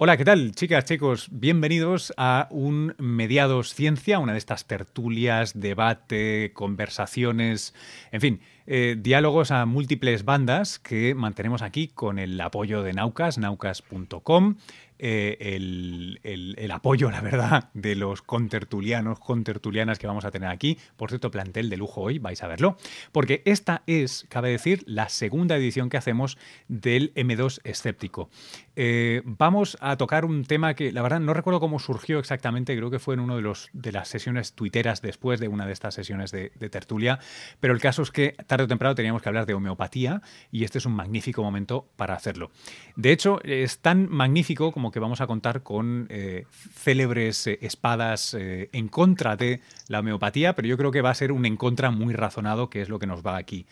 Hola, ¿qué tal, chicas, chicos? Bienvenidos a un Mediados Ciencia, una de estas tertulias, debate, conversaciones, en fin, eh, diálogos a múltiples bandas que mantenemos aquí con el apoyo de Naucas, naucas.com, eh, el, apoyo, la verdad, de los contertulianos, contertulianas que vamos a tener aquí. Por cierto, plantel de lujo hoy, vais a verlo. Porque esta es, cabe decir, la segunda edición que hacemos del M2 escéptico. Eh, vamos a tocar un tema que, la verdad, no recuerdo cómo surgió exactamente, creo que fue en una de, de las sesiones tuiteras después de una de estas sesiones de, de tertulia, pero el caso es que o temprano teníamos que hablar de homeopatía y este es un magnífico momento para hacerlo. De hecho, es tan magnífico como que vamos a contar con eh, célebres eh, espadas eh, en contra de la homeopatía, pero yo creo que va a ser un en contra muy razonado, que es lo que nos va aquí,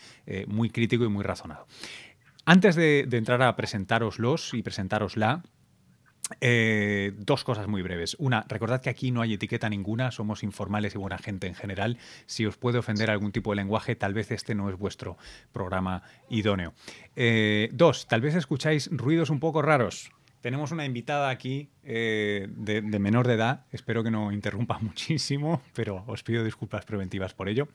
muy crítico y muy razonado. Antes de, de entrar a presentároslos y presentárosla, eh, dos cosas muy breves. Una, recordad que aquí no hay etiqueta ninguna, somos informales y buena gente en general. Si os puede ofender algún tipo de lenguaje, tal vez este no es vuestro programa idóneo. Eh, dos, tal vez escucháis ruidos un poco raros. Tenemos una invitada aquí eh, de, menor de edad. Espero que no interrumpa muchísimo, pero os pido disculpas preventivas por ello.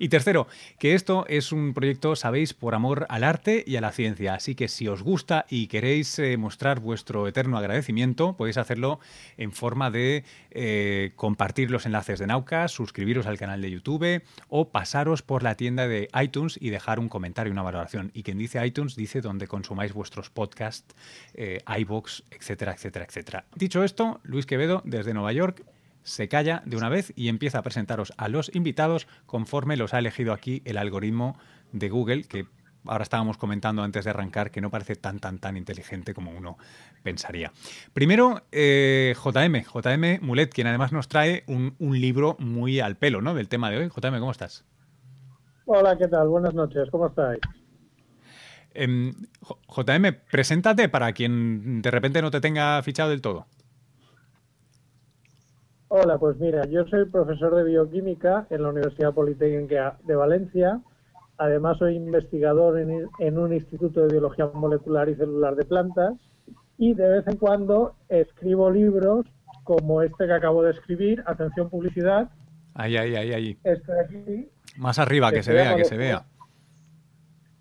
Y tercero, que esto es un proyecto, sabéis, por amor al arte y a la ciencia. Así que si os gusta y queréis eh, mostrar vuestro eterno agradecimiento, podéis hacerlo en forma de eh, compartir los enlaces de Naucas, suscribiros al canal de YouTube o pasaros por la tienda de iTunes y dejar un comentario, una valoración. Y quien dice iTunes dice donde consumáis vuestros podcasts, iBox, etcétera, etcétera, etcétera. Dicho esto, Luis Quevedo, desde Nueva York, se calla de una vez y empieza a presentaros a los invitados conforme los ha elegido aquí el algoritmo de Google, que ahora estábamos comentando antes de arrancar que no parece tan, tan, tan inteligente como uno pensaría. Primero, eh, JM, JM Mulet, quien además nos trae un, libro muy al pelo ¿no? del tema de hoy. JM, ¿cómo estás? Hola, ¿qué tal? Buenas noches, ¿cómo estáis? Em, JM, preséntate para quien de repente no te tenga fichado del todo. Hola, pues mira, yo soy profesor de bioquímica en la Universidad Politécnica de Valencia. Además, soy investigador en, un instituto de biología molecular y celular de plantas. Y de vez en cuando escribo libros como este que acabo de escribir, Atención Publicidad. Ahí, ahí, ahí, ahí. Este de aquí. Más arriba, que se vea, que se vea.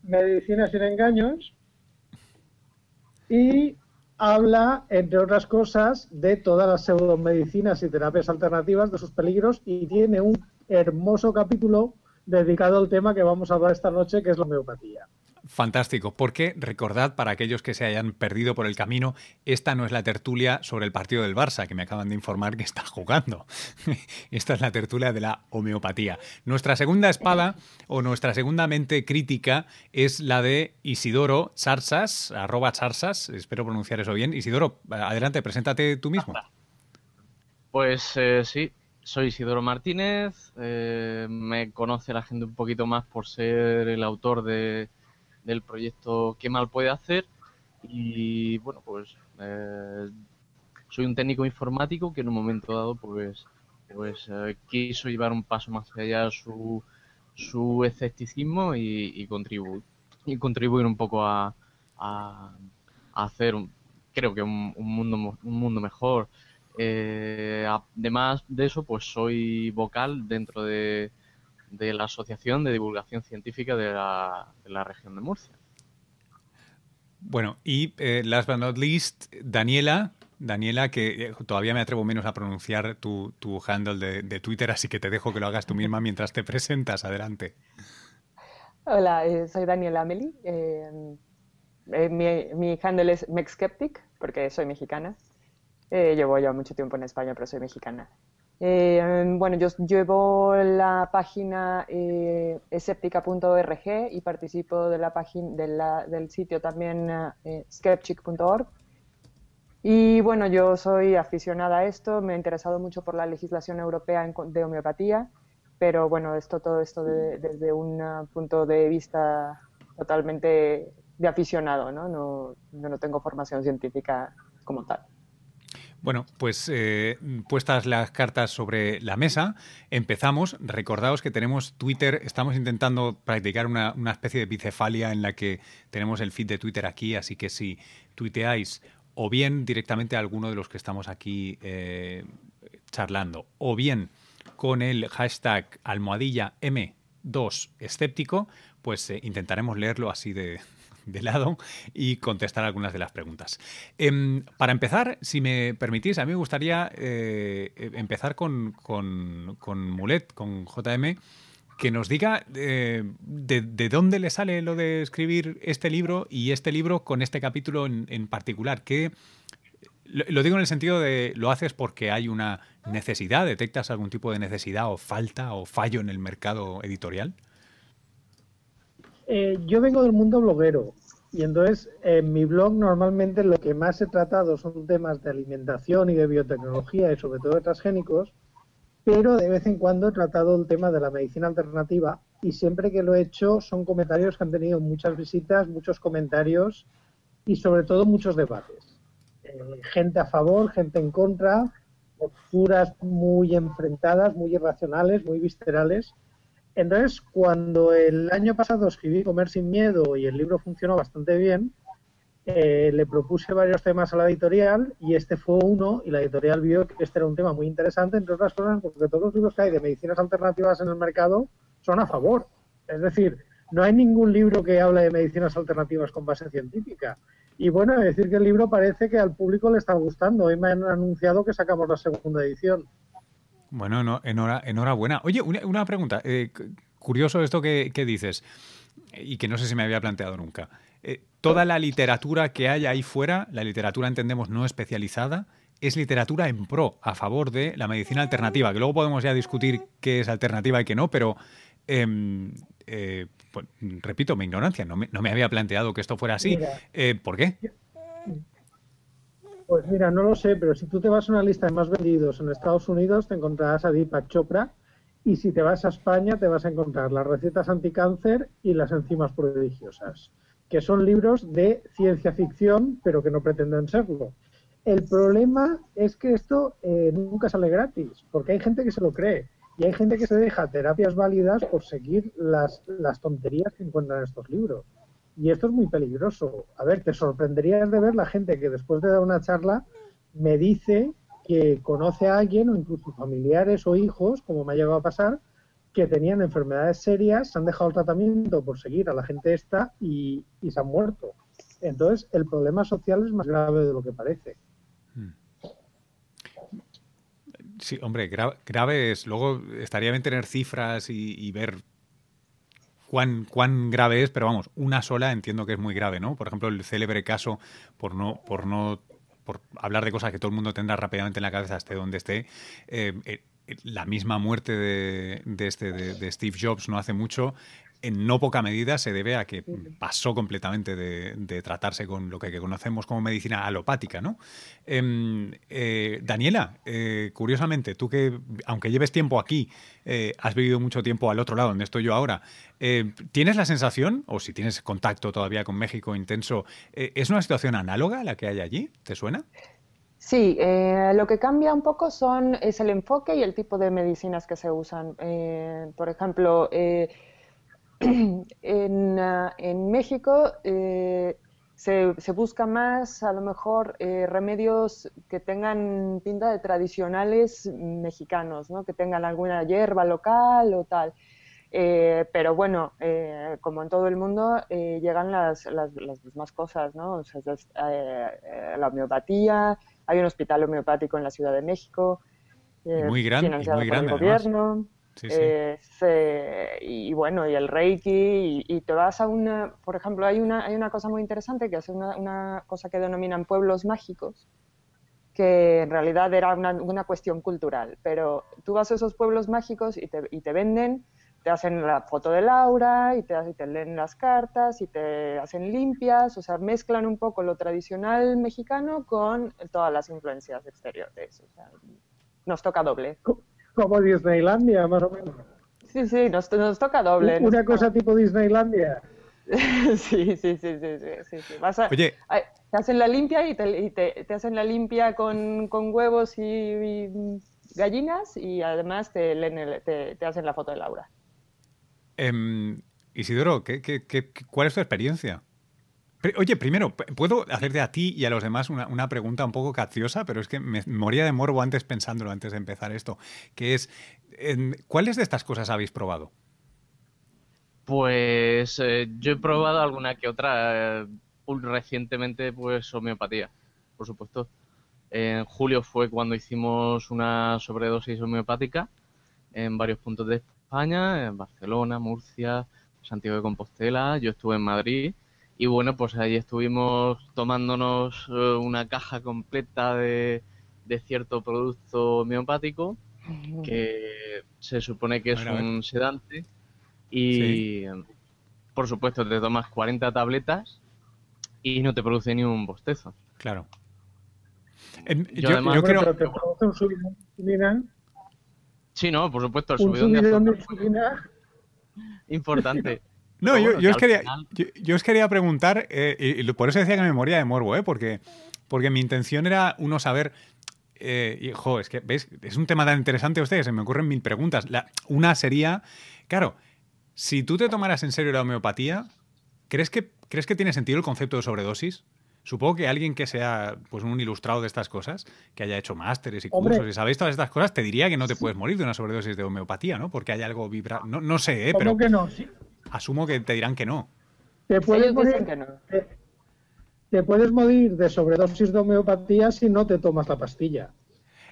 Medicina sin engaños y habla, entre otras cosas, de todas las pseudomedicinas y terapias alternativas, de sus peligros y tiene un hermoso capítulo dedicado al tema que vamos a hablar esta noche, que es la homeopatía. Fantástico, porque recordad para aquellos que se hayan perdido por el camino, esta no es la tertulia sobre el partido del Barça, que me acaban de informar que está jugando. esta es la tertulia de la homeopatía. Nuestra segunda espada o nuestra segunda mente crítica es la de Isidoro Charsas, arroba Charsas, espero pronunciar eso bien. Isidoro, adelante, preséntate tú mismo. Pues eh, sí, soy Isidoro Martínez, eh, me conoce la gente un poquito más por ser el autor de del proyecto Qué mal puede hacer y bueno pues eh, soy un técnico informático que en un momento dado pues pues eh, quiso llevar un paso más allá su, su escepticismo y, contribuir y contribuir un poco a, a, hacer creo que un, mundo un mundo mejor. Eh, además de eso pues soy vocal dentro de de la Asociación de Divulgación Científica de la, de la región de Murcia. Bueno, y eh, last but not least, Daniela, Daniela, que eh, todavía me atrevo menos a pronunciar tu, tu handle de, Twitter, así que te dejo que lo hagas tú misma mientras te presentas. Adelante. Hola, eh, soy Daniela Ameli. mi, mi, handle es MexSkeptic, porque soy mexicana. llevo ya mucho tiempo en España, pero soy mexicana. Eh, bueno, yo llevo la página eh, y participo de la página del sitio también eh, skeptic.org. Y bueno, yo soy aficionada a esto, me he interesado mucho por la legislación europea de homeopatía, pero bueno, esto todo esto desde un punto de vista totalmente de aficionado, ¿no? No, no tengo formación científica como tal. Bueno, pues eh, puestas las cartas sobre la mesa, empezamos. Recordaos que tenemos Twitter, estamos intentando practicar una, especie de bicefalia en la que tenemos el feed de Twitter aquí, así que si tuiteáis o bien directamente a alguno de los que estamos aquí eh, charlando, o bien con el hashtag almohadilla M2 escéptico, pues eh, intentaremos leerlo así de, lado y contestar algunas de las preguntas. Em, para empezar, si me permitís, a mí me gustaría eh, empezar con, con Mulet, con JM que nos diga eh, de, dónde le sale lo de escribir este libro y este libro con este capítulo en, particular. Que, lo, digo en el sentido de lo haces porque hay una necesidad, detectas algún tipo de necesidad o falta o fallo en el mercado editorial. Eh, yo vengo del mundo bloguero y entonces en mi blog normalmente lo que más he tratado son temas de alimentación y de biotecnología y sobre todo de transgénicos pero de vez en cuando he tratado el tema de la medicina alternativa y siempre que lo he hecho son comentarios que han tenido muchas visitas, muchos comentarios y sobre todo muchos debates. Eh, gente a favor, gente en contra, posturas muy enfrentadas, muy irracionales, muy viscerales. Entonces, cuando el año pasado escribí Comer sin Miedo y el libro funcionó bastante bien, eh, le propuse varios temas a la editorial y este fue uno y la editorial vio que este era un tema muy interesante, entre otras cosas porque todos los libros que hay de medicinas alternativas en el mercado son a favor. Es decir, no hay ningún libro que hable de medicinas alternativas con base científica. Y bueno, decir que el libro parece que al público le está gustando. Hoy me han anunciado que sacamos la segunda edición. Bueno, no, enhorabuena. Oye, una, pregunta. Eh, curioso esto que, que dices y que no sé si me había planteado nunca. Eh, toda la literatura que hay ahí fuera, la literatura entendemos no especializada, es literatura en pro, a favor de la medicina alternativa, que luego podemos ya discutir qué es alternativa y qué no, pero em, eh, pues, repito, mi ignorancia, no me, había planteado que esto fuera así. Eh, ¿Por qué? Pues mira, no lo sé, pero si tú te vas a una lista de más vendidos en Estados Unidos, te encontrarás a Deepak Chopra, y si te vas a España, te vas a encontrar las recetas anticáncer y las enzimas prodigiosas que son libros de ciencia ficción, pero que no pretenden serlo. El problema es que esto eh, nunca sale gratis, porque hay gente que se lo cree y hay gente que se deja terapias válidas por seguir las, las tonterías que encuentran en estos libros. Y esto es muy peligroso. A ver, te sorprenderías de ver la gente que después de dar una charla me dice que conoce a alguien o incluso familiares o hijos, como me ha llegado a pasar, que tenían enfermedades serias, se han dejado el tratamiento por seguir a la gente esta y, se han muerto. Entonces, el problema social es más grave de lo que parece. Hmm. Sí, hombre, grave es. Luego estaría bien tener cifras y, ver cuán, cuán grave es, pero vamos, una sola entiendo que es muy grave, ¿no? Por ejemplo, el célebre caso, por no, por no por hablar de cosas que todo el mundo tendrá rápidamente en la cabeza, esté donde esté, eh, eh, la misma muerte de, este, de, Steve Jobs no hace mucho, en no poca medida se debe a que pasó completamente de, tratarse con lo que conocemos como medicina alopática, ¿no? Em, eh, Daniela, eh, curiosamente, tú que, aunque lleves tiempo aquí, eh, has vivido mucho tiempo al otro lado, donde estoy yo ahora, ¿tienes la sensación, o si tienes contacto todavía con México intenso, ¿es una situación análoga a la que hay allí? ¿Te suena? Sí, eh, lo que cambia un poco son, es el enfoque y el tipo de medicinas que se usan. Eh, por ejemplo, eh, en, México se, busca más, a lo mejor, remedios que tengan pinta de tradicionales mexicanos, ¿no? que tengan alguna hierba local o tal. pero bueno, como en todo el mundo, llegan las, las, mismas cosas, ¿no? O sea, la homeopatía, hay un hospital homeopático en la Ciudad de México. Eh, muy grande, financiado muy grande, por el gobierno. Sí. y bueno, y el Reiki, y, te vas a una, por ejemplo, hay una, hay una cosa muy interesante que es una, cosa que denominan pueblos mágicos, que en realidad era una, una, cuestión cultural, pero tú vas a esos pueblos mágicos y te, y te venden te hacen la foto de Laura y te, te, leen las cartas y te hacen limpias, o sea, mezclan un poco lo tradicional mexicano con todas las influencias exteriores. O sea, nos toca doble. Como Disneylandia, más o menos. Sí, sí, nos, nos toca doble. Una cosa tipo Disneylandia. sí, sí, sí, sí, sí, Oye. te hacen la limpia y te, te, hacen la limpia con, con huevos y, gallinas y además te, leen te, te hacen la foto de Laura. Eh, Isidoro, ¿qué, qué, cuál es tu experiencia? Oye, primero, ¿puedo hacerte a ti y a los demás una, pregunta un poco capciosa? Pero es que me moría de morbo antes pensándolo, antes de empezar esto. Que es, ¿cuáles de estas cosas habéis probado? Pues eh, yo he probado alguna que otra. Eh, recientemente, pues homeopatía, por supuesto. En julio fue cuando hicimos una sobredosis homeopática en varios puntos de España, en Barcelona, Murcia, Santiago de Compostela. Yo estuve en Madrid y bueno, pues ahí estuvimos tomándonos eh, una caja completa de, cierto producto homeopático que se supone que es un sedante y por supuesto te tomas 40 tabletas y no te produce ni un bostezo. Claro. yo, además, creo... ¿Te produce un subidón de Sí, no, por supuesto, el subidón, de Importante. No, yo, yo, os quería, yo, os quería preguntar, eh, y por eso decía que me moría de morbo, ¿eh? porque, porque mi intención era uno saber. Eh, y, jo, es que, ¿veis? Es un tema tan interesante a ustedes, se me ocurren mil preguntas. La, una sería, claro, si tú te tomaras en serio la homeopatía, ¿crees que, ¿crees que tiene sentido el concepto de sobredosis? Supongo que alguien que sea pues un ilustrado de estas cosas, que haya hecho másteres y cursos y sabéis todas estas cosas, te diría que no te puedes morir de una sobredosis de homeopatía, ¿no? Porque hay algo vibra... No, no sé, ¿eh? pero... que no? Asumo que te dirán que no. Te puedes, morir, te, puedes morir de sobredosis de homeopatía si no te tomas la pastilla.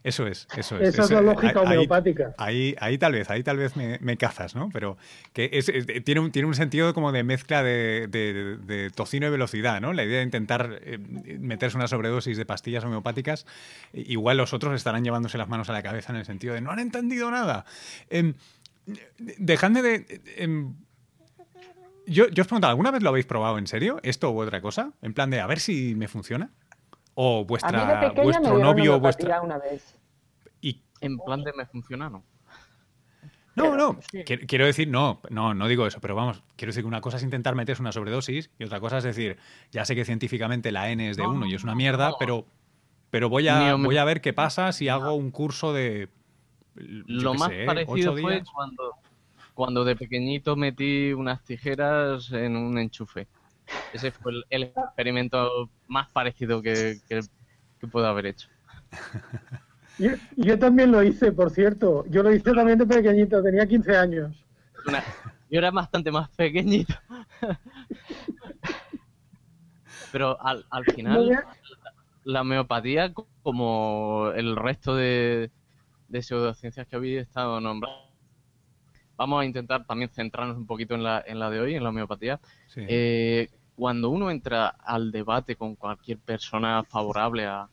Eso es, eso es. Esa es la lógica homeopática. Ahí, ahí, tal vez, ahí tal vez me, cazas, ¿no? Pero que es, tiene, un, tiene un sentido como de mezcla de, tocino y velocidad, ¿no? La idea de intentar eh, meterse una sobredosis de pastillas homeopáticas, igual los otros estarán llevándose las manos a la cabeza en el sentido de no han entendido nada. Eh, dejadme de... Em, yo, yo os pregunto, ¿alguna vez lo habéis probado en serio? ¿Esto u otra cosa? En plan de a ver si me funciona. O vuestra, vuestro novio, vuestra. Una vez. Y... En plan de me funciona, no. No, no, quiero decir, no, no, no digo eso, pero vamos, quiero decir que una cosa es intentar meterse una sobredosis y otra cosa es decir, ya sé que científicamente la N es de uno y es una mierda, pero, pero voy, a, voy a ver qué pasa si hago un curso de... Lo más parecido fue cuando, cuando de pequeñito metí unas tijeras en un enchufe. Ese fue el, experimento más parecido que, puedo haber hecho. Yo, también lo hice, por cierto. Yo lo hice también de pequeñito, tenía 15 años. yo era bastante más pequeñito. Pero al, al final, la homeopatía, como el resto de, de pseudociencias que habéis estado nombrando, vamos a intentar también centrarnos un poquito en la, en la de hoy, en la homeopatía. Eh, cuando uno entra al debate con cualquier persona favorable a,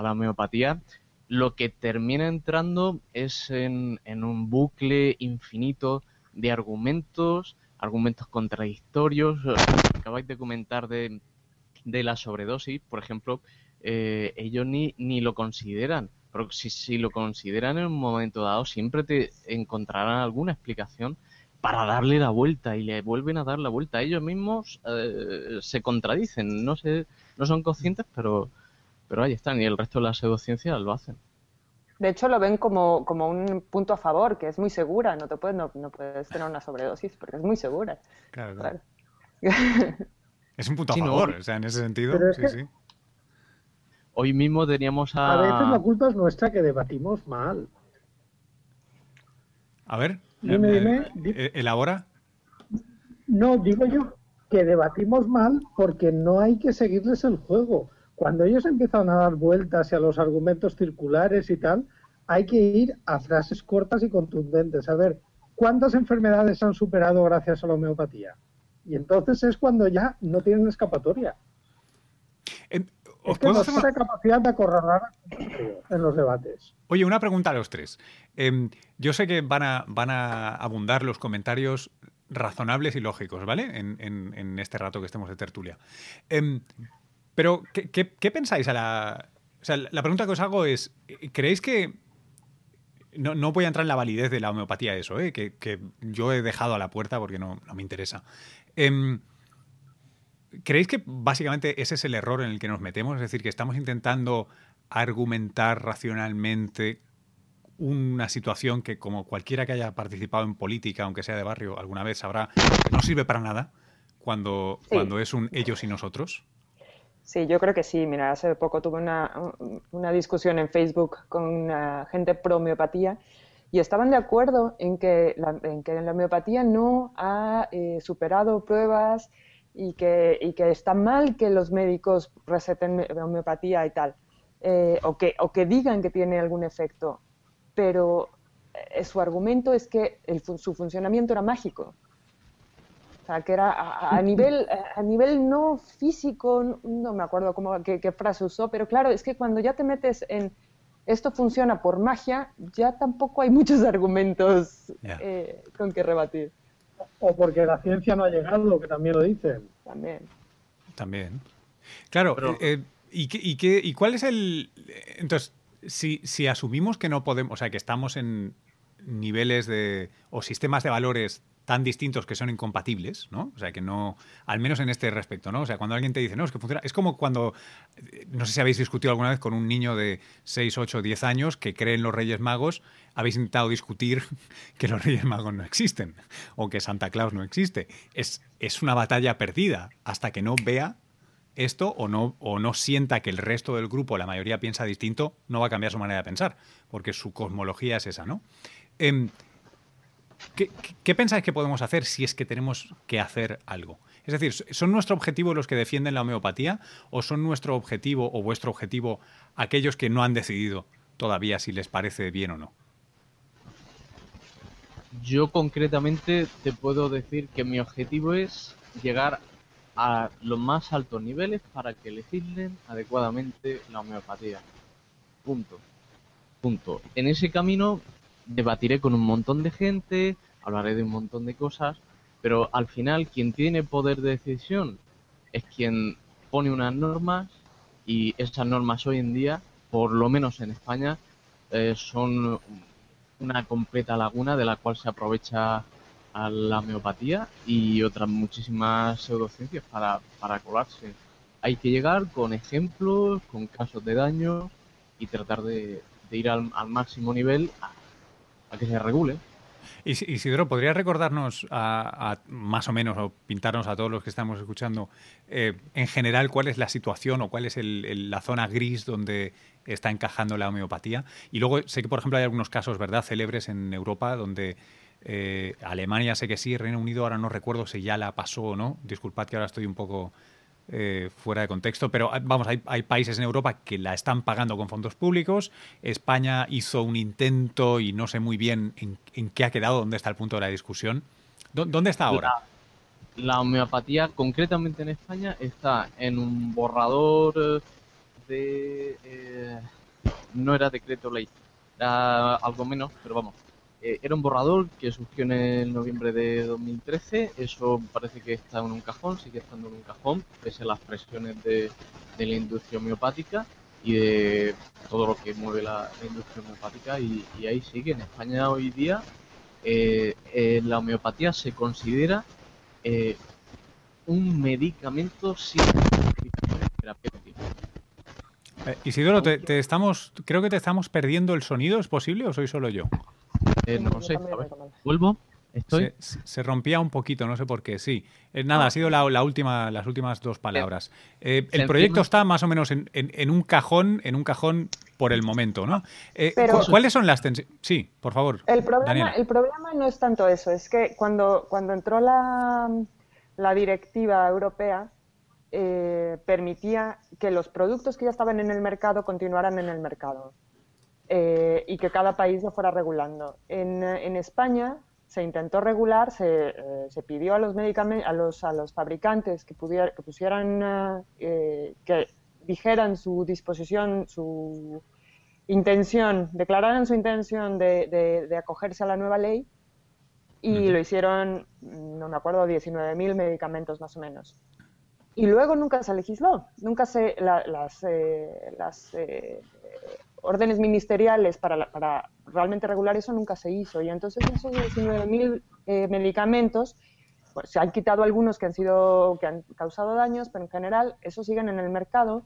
la homeopatía, lo que termina entrando es en, un bucle infinito de argumentos, argumentos contradictorios. Acabáis de comentar de, la sobredosis, por ejemplo, eh, ellos ni, ni lo consideran pero si, lo consideran en un momento dado, siempre te encontrarán alguna explicación para darle la vuelta y le vuelven a dar la vuelta. Ellos mismos eh, se contradicen, no, sé, no son conscientes, pero, pero ahí están y el resto de la pseudociencia lo hacen. De hecho, lo ven como, un punto a favor, que es muy segura. No te puedes, no, puedes tener una sobredosis porque es muy segura. Claro, claro. es un punto a favor, o sea, en ese sentido, sí, sí. Hoy mismo teníamos a... A veces la culpa es nuestra que debatimos mal. A ver, dime, dime, eh, elabora. No, digo yo que debatimos mal porque no hay que seguirles el juego. Cuando ellos empiezan a dar vueltas y a los argumentos circulares y tal, hay que ir a frases cortas y contundentes. A ver, ¿cuántas enfermedades han superado gracias a la homeopatía? Y entonces es cuando ya no tienen escapatoria. ¿Os es capacidad de acorralar en los debates. Oye, una pregunta a los tres. Em, yo sé que van a, van a abundar los comentarios razonables y lógicos, ¿vale? En, este rato que estemos de tertulia. Em, pero, ¿qué, pensáis a la... O sea, la pregunta que os hago es, ¿creéis que... No, voy a entrar en la validez de la homeopatía eso, ¿eh? que, yo he dejado a la puerta porque no, me interesa. ¿Creéis que básicamente ese es el error en el que nos metemos? Es decir, que estamos intentando argumentar racionalmente una situación que, como cualquiera que haya participado en política, aunque sea de barrio, alguna vez sabrá, no sirve para nada. cuando, cuando es un ellos y nosotros? Sí, yo creo que sí. Mira, hace poco tuve una, una discusión en Facebook con gente pro homeopatía y estaban de acuerdo en que la, en que la homeopatía no ha eh, superado pruebas y que, y que está mal que los médicos receten homeopatía y tal, eh, o, que, o que digan que tiene algún efecto, pero eh, su argumento es que el, su funcionamiento era mágico. O sea, que era a, nivel, a nivel no físico, no me acuerdo cómo, qué, qué frase usó, pero claro, es que cuando ya te metes en esto funciona por magia, ya tampoco hay muchos argumentos eh, con que rebatir. O porque la ciencia no ha llegado, que también lo dicen. También. También. Claro, eh, ¿y, y, qué, ¿y cuál es el...? Entonces, si, si asumimos que no podemos, o sea, que estamos en niveles de... o sistemas de valores tan distintos que son incompatibles, ¿no? O sea, que no, al menos en este respecto, ¿no? O sea, cuando alguien te dice, no, es que funciona, es como cuando, no sé si habéis discutido alguna vez con un niño de 6, 8, 10 años que cree en los Reyes Magos, habéis intentado discutir que los Reyes Magos no existen o que Santa Claus no existe. Es, es una batalla perdida hasta que no vea esto o no, o no sienta que el resto del grupo, la mayoría piensa distinto, no va a cambiar su manera de pensar, porque su cosmología es esa, ¿no? Eh, ¿Qué, pensáis que podemos hacer si es que tenemos que hacer algo? Es decir, ¿son nuestro objetivo los que defienden la homeopatía o son nuestro objetivo o vuestro objetivo aquellos que no han decidido todavía si les parece bien o no? Yo concretamente te puedo decir que mi objetivo es llegar a los más altos niveles para que legislen adecuadamente la homeopatía. Punto. Punto. En ese camino debatiré con un montón de gente, hablaré de un montón de cosas, pero al final quien tiene poder de decisión es quien pone unas normas y esas normas hoy en día, por lo menos en España, eh, son una completa laguna de la cual se aprovecha a la homeopatía y otras muchísimas pseudociencias para, para colarse. Hay que llegar con ejemplos, con casos de daño y tratar de, ir al, al máximo nivel que se regule. Isidro, ¿podrías recordarnos más o menos o pintarnos a todos los que estamos escuchando eh, en general cuál es la situación o cuál es la zona gris donde está encajando la homeopatía? Y luego sé que, por ejemplo, hay algunos casos, ¿verdad?, célebres en Europa donde eh, Alemania sé que sí, Reino Unido ahora no recuerdo si ya la pasó o no. Disculpad que ahora estoy un poco eh, fuera de contexto, pero vamos, hay, países en Europa que la están pagando con fondos públicos. España hizo un intento y no sé muy bien en, qué ha quedado, dónde está el punto de la discusión. ¿Dónde está ahora? La, homeopatía, concretamente en España, está en un borrador de. Eh, no era decreto ley, era algo menos, pero vamos, eh, era un borrador que surgió en el noviembre de 2013. Eso parece que está en un cajón, sigue estando en un cajón, pese a las presiones de, la industria homeopática y de todo lo que mueve la, industria homeopática. Y, ahí sigue. En España hoy día eh, eh, la homeopatía se considera un medicamento sin terapéuticas. Isidoro, te, estamos, creo que te estamos perdiendo el sonido, ¿es posible o soy solo yo? Eh, no sé, ¿Vuelvo? ¿Estoy? Se, rompía un poquito, no sé por qué. Sí. Eh, nada, ah. ha sido la, última, las últimas dos palabras. Eh, el proyecto está más o menos en, un cajón, en un cajón por el momento, ¿no? ¿Cuáles son las tensiones? Sí, por favor. El problema, el problema no es tanto eso, es que cuando, cuando entró la, la directiva europea, permitía que los productos que ya estaban en el mercado continuaran en el mercado. Eh, y que cada país lo fuera regulando. En, en España se intentó regular, se, eh, se pidió a los, medicamentos, a los, a los fabricantes que, pudiera, que pusieran, eh, que dijeran su disposición, su intención, declararan su intención de, de, acogerse a la nueva ley y lo hicieron, no me acuerdo, 19.000 medicamentos más o menos. Y luego nunca se legisló, nunca se, las, las órdenes ministeriales para, para, realmente regular eso nunca se hizo. Y entonces esos 19.000 eh, medicamentos, pues, se han quitado algunos que han, sido, que han causado daños, pero en general esos siguen en el mercado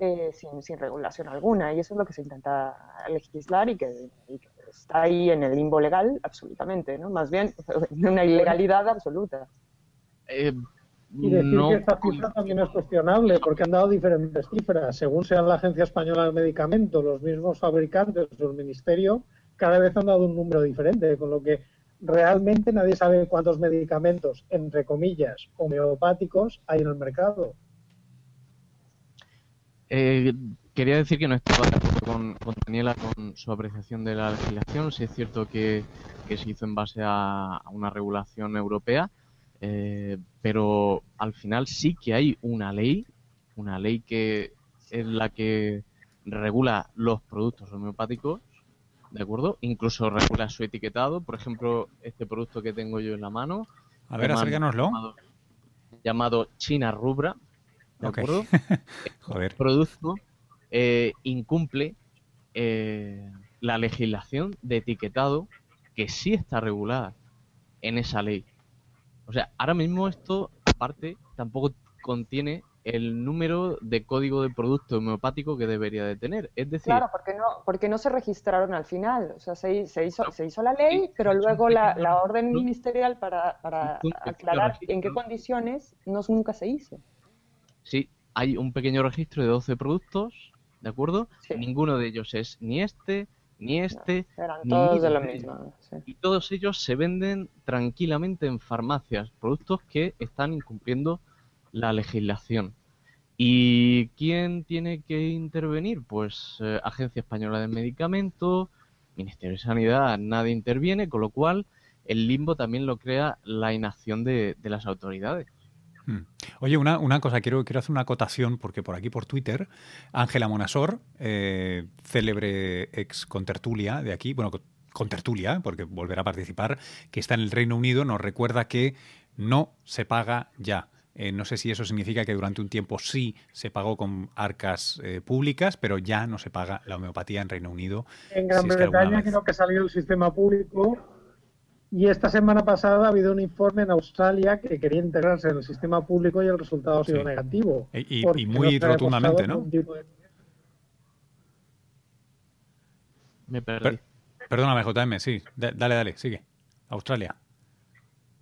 eh, sin, sin, regulación alguna. Y eso es lo que se intenta legislar y que, está ahí en el limbo legal absolutamente, ¿no? Más bien en una ilegalidad absoluta. Eh, Y decir que esta cifra también es cuestionable, porque han dado diferentes cifras. Según sea la Agencia Española del Medicamento, los mismos fabricantes el Ministerio, cada vez han dado un número diferente, con lo que realmente nadie sabe cuántos medicamentos, entre comillas, homeopáticos hay en el mercado. Eh, quería decir que no estoy de acuerdo con, Daniela con su apreciación de la legislación. Si es cierto que, se hizo en base a, una regulación europea, eh, pero al final sí que hay una ley, una ley que es la que regula los productos homeopáticos, ¿de acuerdo? Incluso regula su etiquetado. Por ejemplo, este producto que tengo yo en la mano. A ver, acércanoslo. Llamado, llamado China Rubra, ¿de acuerdo? Joder. El producto eh, incumple eh, la legislación de etiquetado que sí está regulada en esa ley. O sea, ahora mismo esto, aparte, tampoco contiene el número de código de producto homeopático que debería de tener. Es decir... Claro, porque no, porque no se registraron al final. O sea, se, se hizo, se hizo la ley, pero luego la, la orden ministerial para, para aclarar en qué condiciones no, nunca se hizo. Sí, hay un pequeño registro de 12 productos ¿de acuerdo? Ninguno de ellos es ni este, ni este. eran todos de la misma. Y todos ellos se venden tranquilamente en farmacias, productos que están incumpliendo la legislación. ¿Y quién tiene que intervenir? Pues eh, Agencia Española de Medicamentos, Ministerio de Sanidad, nadie interviene, con lo cual el limbo también lo crea la inacción de las autoridades. Hmm. Oye, una, una, cosa, quiero, quiero hacer una acotación, porque por aquí por Twitter, Ángela Monasor, eh, célebre ex contertulia de aquí, bueno, contertulia, porque volverá a participar, que está en el Reino Unido, nos recuerda que no se paga ya. Eh, no sé si eso significa que durante un tiempo sí se pagó con arcas eh, públicas, pero ya no se paga la homeopatía en Reino Unido. En Gran Bretaña creo que salió el sistema público y esta semana pasada ha habido un informe en Australia que quería integrarse en el sistema público y el resultado ha sido negativo. Y, muy rotundamente, ¿no? Me perdí. perdóname, JM, sí. dale, dale, sigue. Australia.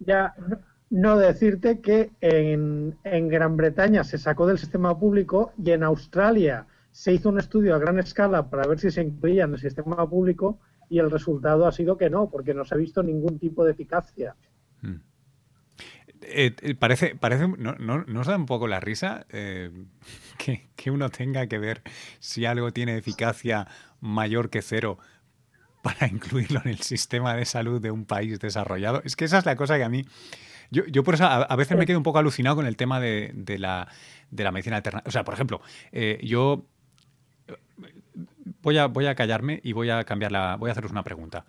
Ya, no decirte que en, en Gran Bretaña se sacó del sistema público y en Australia se hizo un estudio a gran escala para ver si se incluía en el sistema público y el resultado ha sido que no, porque no se ha visto ningún tipo de eficacia. Hmm. Eh, eh, parece, parece ¿no, no, ¿no, os da un poco la risa eh, que, uno tenga que ver si algo tiene eficacia mayor que cero para incluirlo en el sistema de salud de un país desarrollado? Es que esa es la cosa que a mí... Yo, yo por eso a, veces me quedo un poco alucinado con el tema de, de, la, de la medicina alternativa. O sea, por ejemplo, yo voy a, voy a callarme y voy a cambiar la, voy a haceros una pregunta.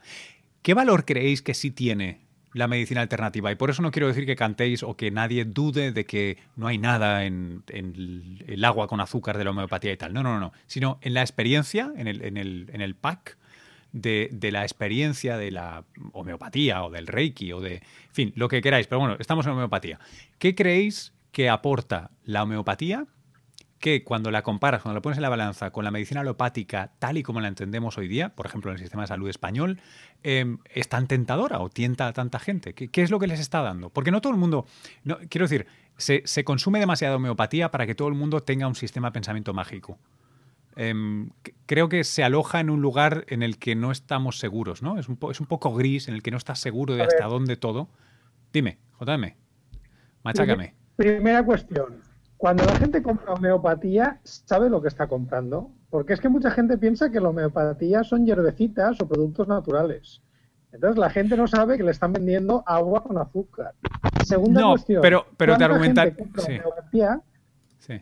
¿Qué valor creéis que sí tiene la medicina alternativa? Y por eso no quiero decir que cantéis o que nadie dude de que no hay nada en, el agua con azúcar de la homeopatía y tal. No, no, no. Sino en la experiencia, en el, en el, en el pack de, de, la experiencia de la homeopatía o del reiki o de, en fin, lo que queráis. Pero bueno, estamos en homeopatía. ¿Qué creéis que aporta la homeopatía que cuando la comparas, cuando la pones en la balanza con la medicina alopática tal y como la entendemos hoy día, por ejemplo en el sistema de salud español, em, es tan tentadora o tienta a tanta gente? ¿Qué, es lo que les está dando? Porque no todo el mundo, no, quiero decir, se, consume demasiada homeopatía para que todo el mundo tenga un sistema de pensamiento mágico. Em, creo que se aloja en un lugar en el que no estamos seguros, ¿no? Es un, es un poco gris, en el que no estás seguro de hasta dónde todo. Dime, JM, machácame. Primera cuestión cuando la gente compra homeopatía, sabe lo que está comprando. Porque es que mucha gente piensa que la homeopatía son hierbecitas o productos naturales. Entonces la gente no sabe que le están vendiendo agua con azúcar. Segunda no, cuestión. Pero, pero te argumentan.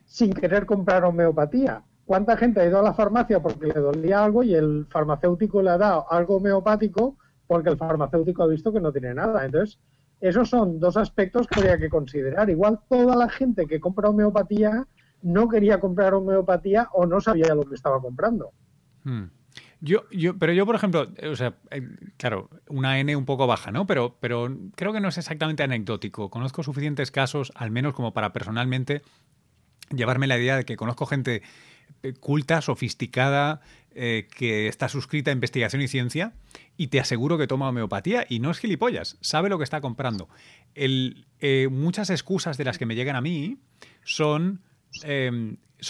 sin querer comprar homeopatía. ¿Cuánta gente ha ido a la farmacia porque le dolía algo y el farmacéutico le ha dado algo homeopático porque el farmacéutico ha visto que no tiene nada? Entonces, esos son dos aspectos que habría que considerar. Igual toda la gente que compra homeopatía no quería comprar homeopatía o no sabía lo que estaba comprando. Hmm. Yo, yo, pero yo, por ejemplo, o sea, eh, claro, una N un poco baja, ¿no? Pero, pero creo que no es exactamente anecdótico. Conozco suficientes casos, al menos como para personalmente llevarme la idea de que conozco gente eh, culta, sofisticada, eh, que está suscrita a investigación y ciencia y te aseguro que toma homeopatía y no es gilipollas, sabe lo que está comprando. El, eh, muchas excusas de las que me llegan a mí son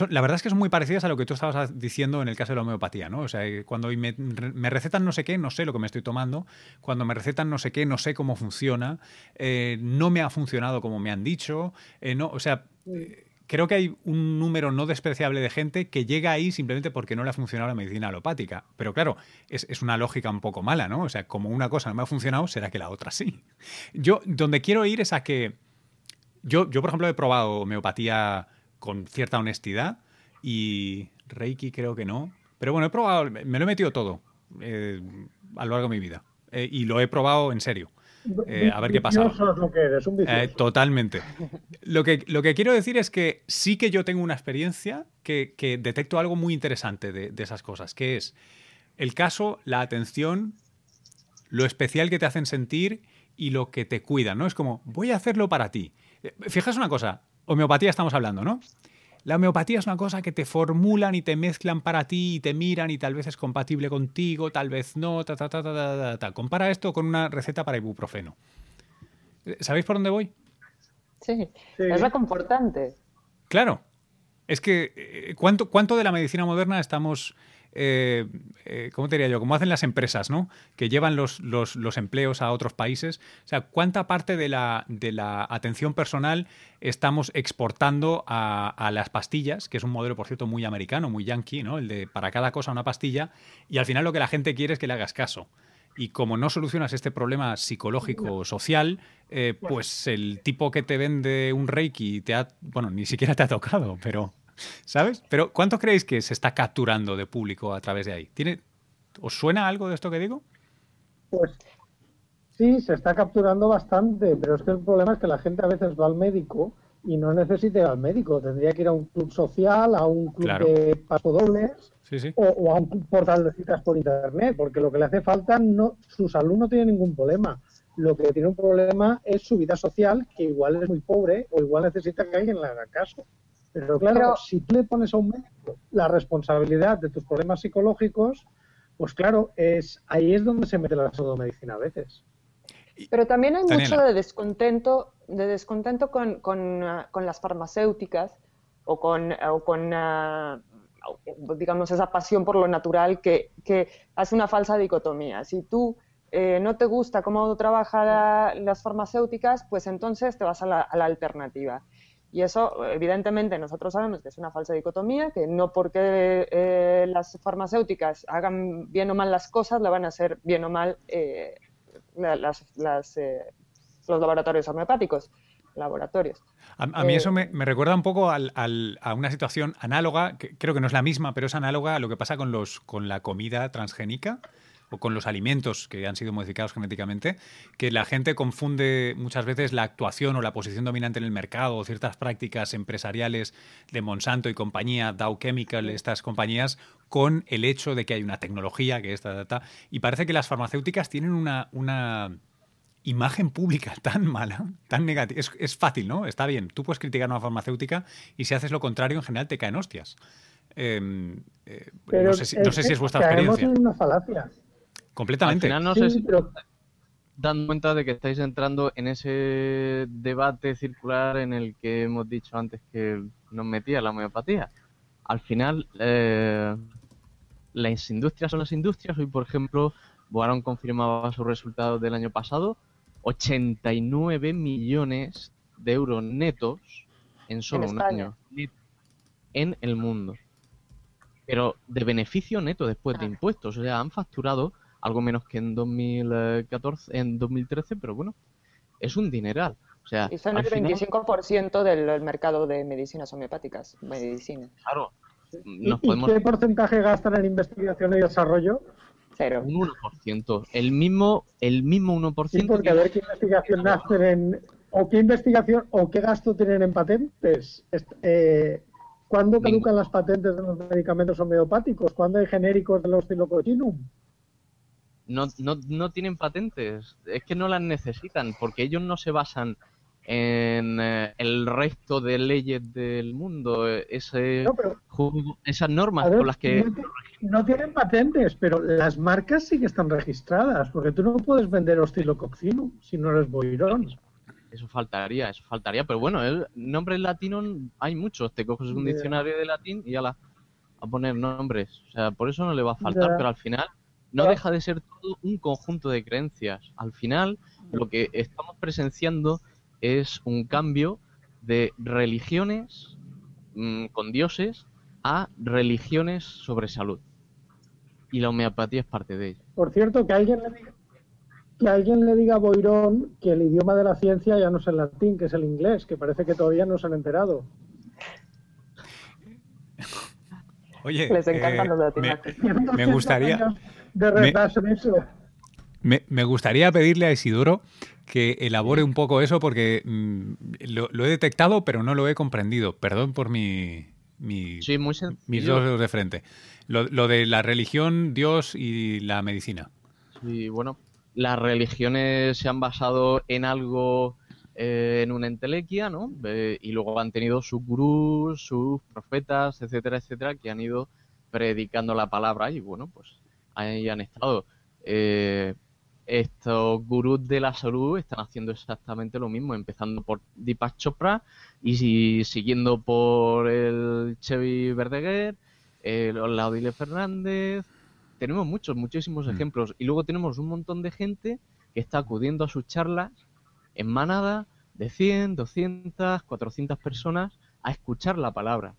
la verdad es que son muy parecidas a lo que tú estabas diciendo en el caso de la homeopatía, ¿no? O sea, cuando me, recetan no sé qué, no sé lo que me estoy tomando. Cuando me recetan no sé qué, no sé cómo funciona. Eh, no me ha funcionado como me han dicho. Eh, no, o sea, creo que hay un número no despreciable de gente que llega ahí simplemente porque no le ha funcionado la medicina alopática. Pero claro, es, una lógica un poco mala, ¿no? O sea, como una cosa no me ha funcionado, será que la otra sí. Yo, donde quiero ir es a que. Yo, yo por ejemplo, he probado homeopatía con cierta honestidad y Reiki creo que no. Pero bueno, he probado, me lo he metido todo eh, a lo largo de mi vida. Eh, y lo he probado en serio. Eh, a ver qué pasa. lo que eres, un totalmente. Lo que, lo que quiero decir es que sí que yo tengo una experiencia que, detecto algo muy interesante de, de, esas cosas, que es el caso, la atención, lo especial que te hacen sentir y lo que te cuida, ¿no? Es como, voy a hacerlo para ti. Fijaos una cosa, homeopatía estamos hablando, ¿no? La homeopatía es una cosa que te formulan y te mezclan para ti y te miran y tal vez es compatible contigo, tal vez no, ta, ta, ta, ta, ta, Compara esto con una receta para ibuprofeno. ¿Sabéis por dónde voy? Sí, es reconfortante. Claro. Es que, eh, ¿cuánto, ¿cuánto de la medicina moderna estamos eh, eh, ¿cómo te diría yo? Como hacen las empresas, ¿no? Que llevan los, empleos a otros países. O sea, ¿cuánta parte de la, de la atención personal estamos exportando a, las pastillas, que es un modelo, por cierto, muy americano, muy yankee, ¿no? El de para cada cosa una pastilla, y al final lo que la gente quiere es que le hagas caso. Y como no solucionas este problema psicológico social, eh, pues el tipo que te vende un reiki te ha, bueno, ni siquiera te ha tocado, pero ¿Sabes? Pero ¿cuánto creéis que se está capturando de público a través de ahí? ¿Tiene, ¿Os suena algo de esto que digo? Pues sí, se está capturando bastante, pero es que el problema es que la gente a veces va al médico y no necesita ir al médico. Tendría que ir a un club social, a un club de pasodobles O, a un portal de citas por internet, porque lo que le hace falta, no, su salud no tiene ningún problema. Lo que tiene un problema es su vida social, que igual es muy pobre o igual necesita que alguien le haga caso. Pero claro, si tú le pones a un médico la responsabilidad de tus problemas psicológicos, pues claro, es ahí es donde se mete la pseudomedicina a veces. Pero también hay mucho de descontento, de descontento con, con, ah, con las farmacéuticas o con, o con ah, digamos, esa pasión por lo natural que, que hace una falsa dicotomía. Si tú eh, no te gusta cómo trabajan las farmacéuticas, pues entonces te vas a la, a la alternativa. Y eso, evidentemente, nosotros sabemos que es una falsa dicotomía, que no porque eh, las farmacéuticas hagan bien o mal las cosas, la van a hacer bien o mal eh, las, eh, los laboratorios homeopáticos. Laboratorios. A, mí eso me, recuerda un poco a una situación análoga, que creo que no es la misma, pero es análoga a lo que pasa con, los, con la comida transgénica o con los alimentos que han sido modificados genéticamente, que la gente confunde muchas veces la actuación o la posición dominante en el mercado o ciertas prácticas empresariales de Monsanto y compañía, Dow Chemical, estas compañías, con el hecho de que hay una tecnología que esta data. Y parece que las farmacéuticas tienen una, una imagen pública tan mala, tan negativa. Es, fácil, ¿no? Está bien. Tú puedes criticar a una farmacéutica y si haces lo contrario, en general te caen hostias. Em, eh, no, sé si, es, vuestra experiencia. una falacia. Completamente. Al final no sé si pero... dan cuenta de que estáis entrando en ese debate circular en el que hemos dicho antes que nos metía la homeopatía. Al final, eh, las industrias son las industrias. Hoy, por ejemplo, Boaron confirmaba sus resultados del año pasado. 89 millones de euros netos en solo un año en el mundo. Pero de beneficio neto después de ah. impuestos. O sea, han facturado algo menos que en 2014, en 2013, pero bueno, es un dineral. O sea, y son el 25% del mercado de medicinas homeopáticas, medicina. Claro. ¿Y, qué porcentaje gastan en investigación y desarrollo? Cero. Un 1%. El mismo, el mismo 1%. Sí, porque a ver qué investigación gastan en... O qué investigación o qué gasto tienen en patentes. Eh, ¿Cuándo caducan las patentes de los medicamentos homeopáticos? ¿Cuándo hay genéricos de los tilocotinum? No, no, no tienen patentes, es que no las necesitan, porque ellos no se basan en eh, el resto de leyes del mundo, eh, ese esas normas con las que... No, tienen patentes, pero las marcas sí que están registradas, porque tú no puedes vender Oscilococcinum si no eres Boirón. Eso faltaría, eso faltaría, pero bueno, el nombre latino hay muchos, te coges un diccionario de latín y ya la a poner nombres, o sea, por eso no le va a faltar, pero al final no deja de ser todo un conjunto de creencias. Al final, lo que estamos presenciando es un cambio de religiones mm, con dioses a religiones sobre salud. Y la homeopatía es parte de ello. Por cierto, que alguien le diga, que alguien le diga a Boirón que el idioma de la ciencia ya no es el latín, que es el inglés, que parece que todavía no se han enterado. Oye, Les encantan los me, me, gustaría... De retraso eso. Me, gustaría pedirle a Isidoro que elabore un poco eso porque mm, lo, he detectado pero no lo he comprendido. Perdón por mi, mis dos dedos de frente. Lo, de la religión, Dios y la medicina. Sí, bueno, las religiones se han basado en algo, eh, en una entelequia, ¿no? Eh, y luego han tenido sus gurús, sus profetas, etcétera, etcétera, que han ido predicando la palabra y bueno, pues ahí han estado. Eh, estos gurús de la salud están haciendo exactamente lo mismo, empezando por Deepak Chopra y siguiendo por el Chevy Verdeguer, el Laudile Fernández. Tenemos muchos, muchísimos mm. ejemplos. Y luego tenemos un montón de gente que está acudiendo a sus charlas en manada de 100, 200, 400 personas a escuchar la palabra.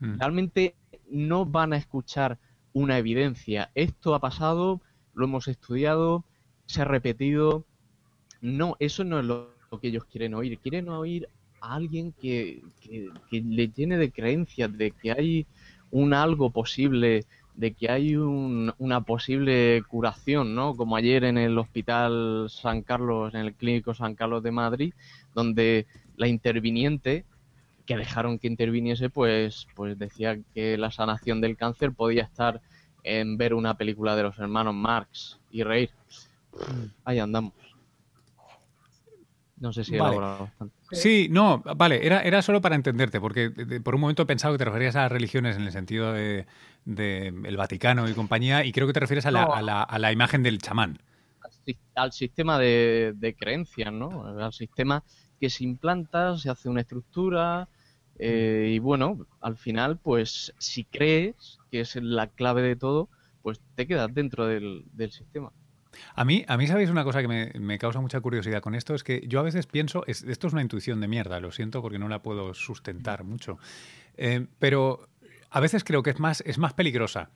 Mm. Realmente no van a escuchar una evidencia. Esto ha pasado, lo hemos estudiado, se ha repetido. No, eso no es lo, que ellos quieren oír. Quieren oír a alguien que, que, le llene de creencias, de que hay un algo posible, de que hay una posible curación, ¿no? Como ayer en el Hospital San Carlos, en el Clínico San Carlos de Madrid, donde la interviniente que dejaron que interviniese, pues, pues decía que la sanación del cáncer podía estar en ver una película de los hermanos Marx y reír. Ahí andamos. No sé si he elaborado bastante. Sí, no, vale, era, era solo para entenderte, porque por un momento he pensado que te referías a las religiones en el sentido de, el Vaticano y compañía, y creo que te refieres a la, a la, imagen del chamán. Al sistema de, de creencias, ¿no? Al sistema que se implanta, se hace una estructura, eh, y bueno, al final, pues si crees que es la clave de todo, pues te quedas dentro del sistema. A mí, a mí sabéis una cosa que me, causa mucha curiosidad con esto, es que yo a veces pienso, esto es una intuición de mierda, lo siento porque no la puedo sustentar mucho, eh, pero a veces creo que es más, es más peligrosa.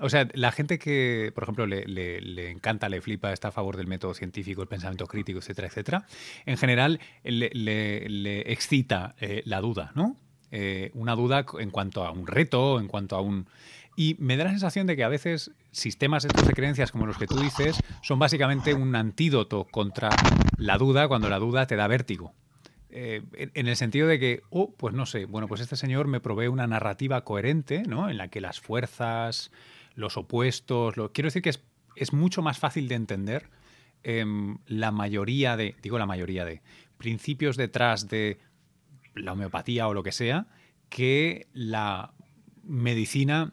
O sea, la gente que, por ejemplo, le, encanta, le flipa, está a favor del método científico, el pensamiento crítico, etcétera, etcétera, en general le, excita eh, la duda, ¿no? Eh, una duda en cuanto a un reto, en cuanto a un... Y me da la sensación de que a veces sistemas estos de creencias como los que tú dices son básicamente un antídoto contra la duda cuando la duda te da vértigo. Eh, en el sentido de que, oh, pues no sé, bueno, pues este señor me provee una narrativa coherente, ¿no? En la que las fuerzas, los opuestos, lo, quiero decir que es, mucho más fácil de entender em, la mayoría de, digo la mayoría de, principios detrás de la homeopatía o lo que sea, que la medicina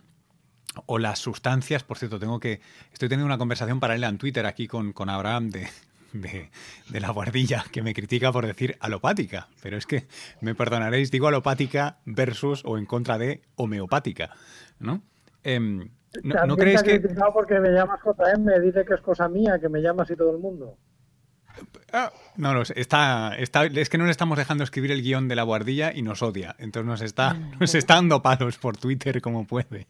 o las sustancias, por cierto, tengo que. Estoy teniendo una conversación paralela en Twitter aquí con, con Abraham de, de, la guardilla, que me critica por decir alopática. Pero es que, me perdonaréis, digo alopática versus o en contra de homeopática. ¿No? Em, ¿no, crees que.? porque me llamas JM, me dice que es cosa mía, que me llamas y todo el mundo. Ah, no, no, está, está, es que no le estamos dejando escribir el guion de la guardilla y nos odia. Entonces nos está, nos está dando palos por Twitter como puede.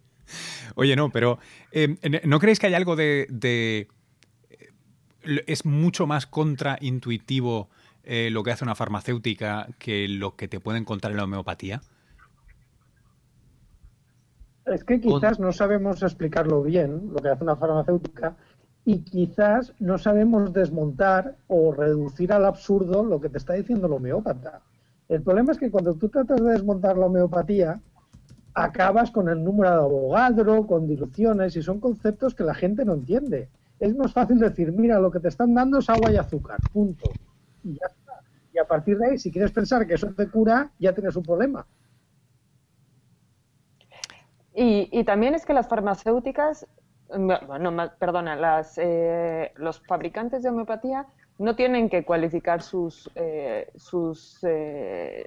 Oye, no, pero eh, ¿no creéis que hay algo de... Eh, es mucho más contraintuitivo eh, lo que hace una farmacéutica que lo que te puede encontrar en la homeopatía? Es que quizás no sabemos explicarlo bien, lo que hace una farmacéutica, y quizás no sabemos desmontar o reducir al absurdo lo que te está diciendo el homeópata. El problema es que cuando tú tratas de desmontar la homeopatía, acabas con el número de abogado, con diluciones, y son conceptos que la gente no entiende. Es más fácil decir, mira, lo que te están dando es agua y azúcar, punto. Y ya está. Y a partir de ahí, si quieres pensar que eso te cura, ya tienes un problema. Y, también es que las farmacéuticas, bueno, perdona, las, eh, los fabricantes de homeopatía no tienen que cualificar sus, eh, sus eh,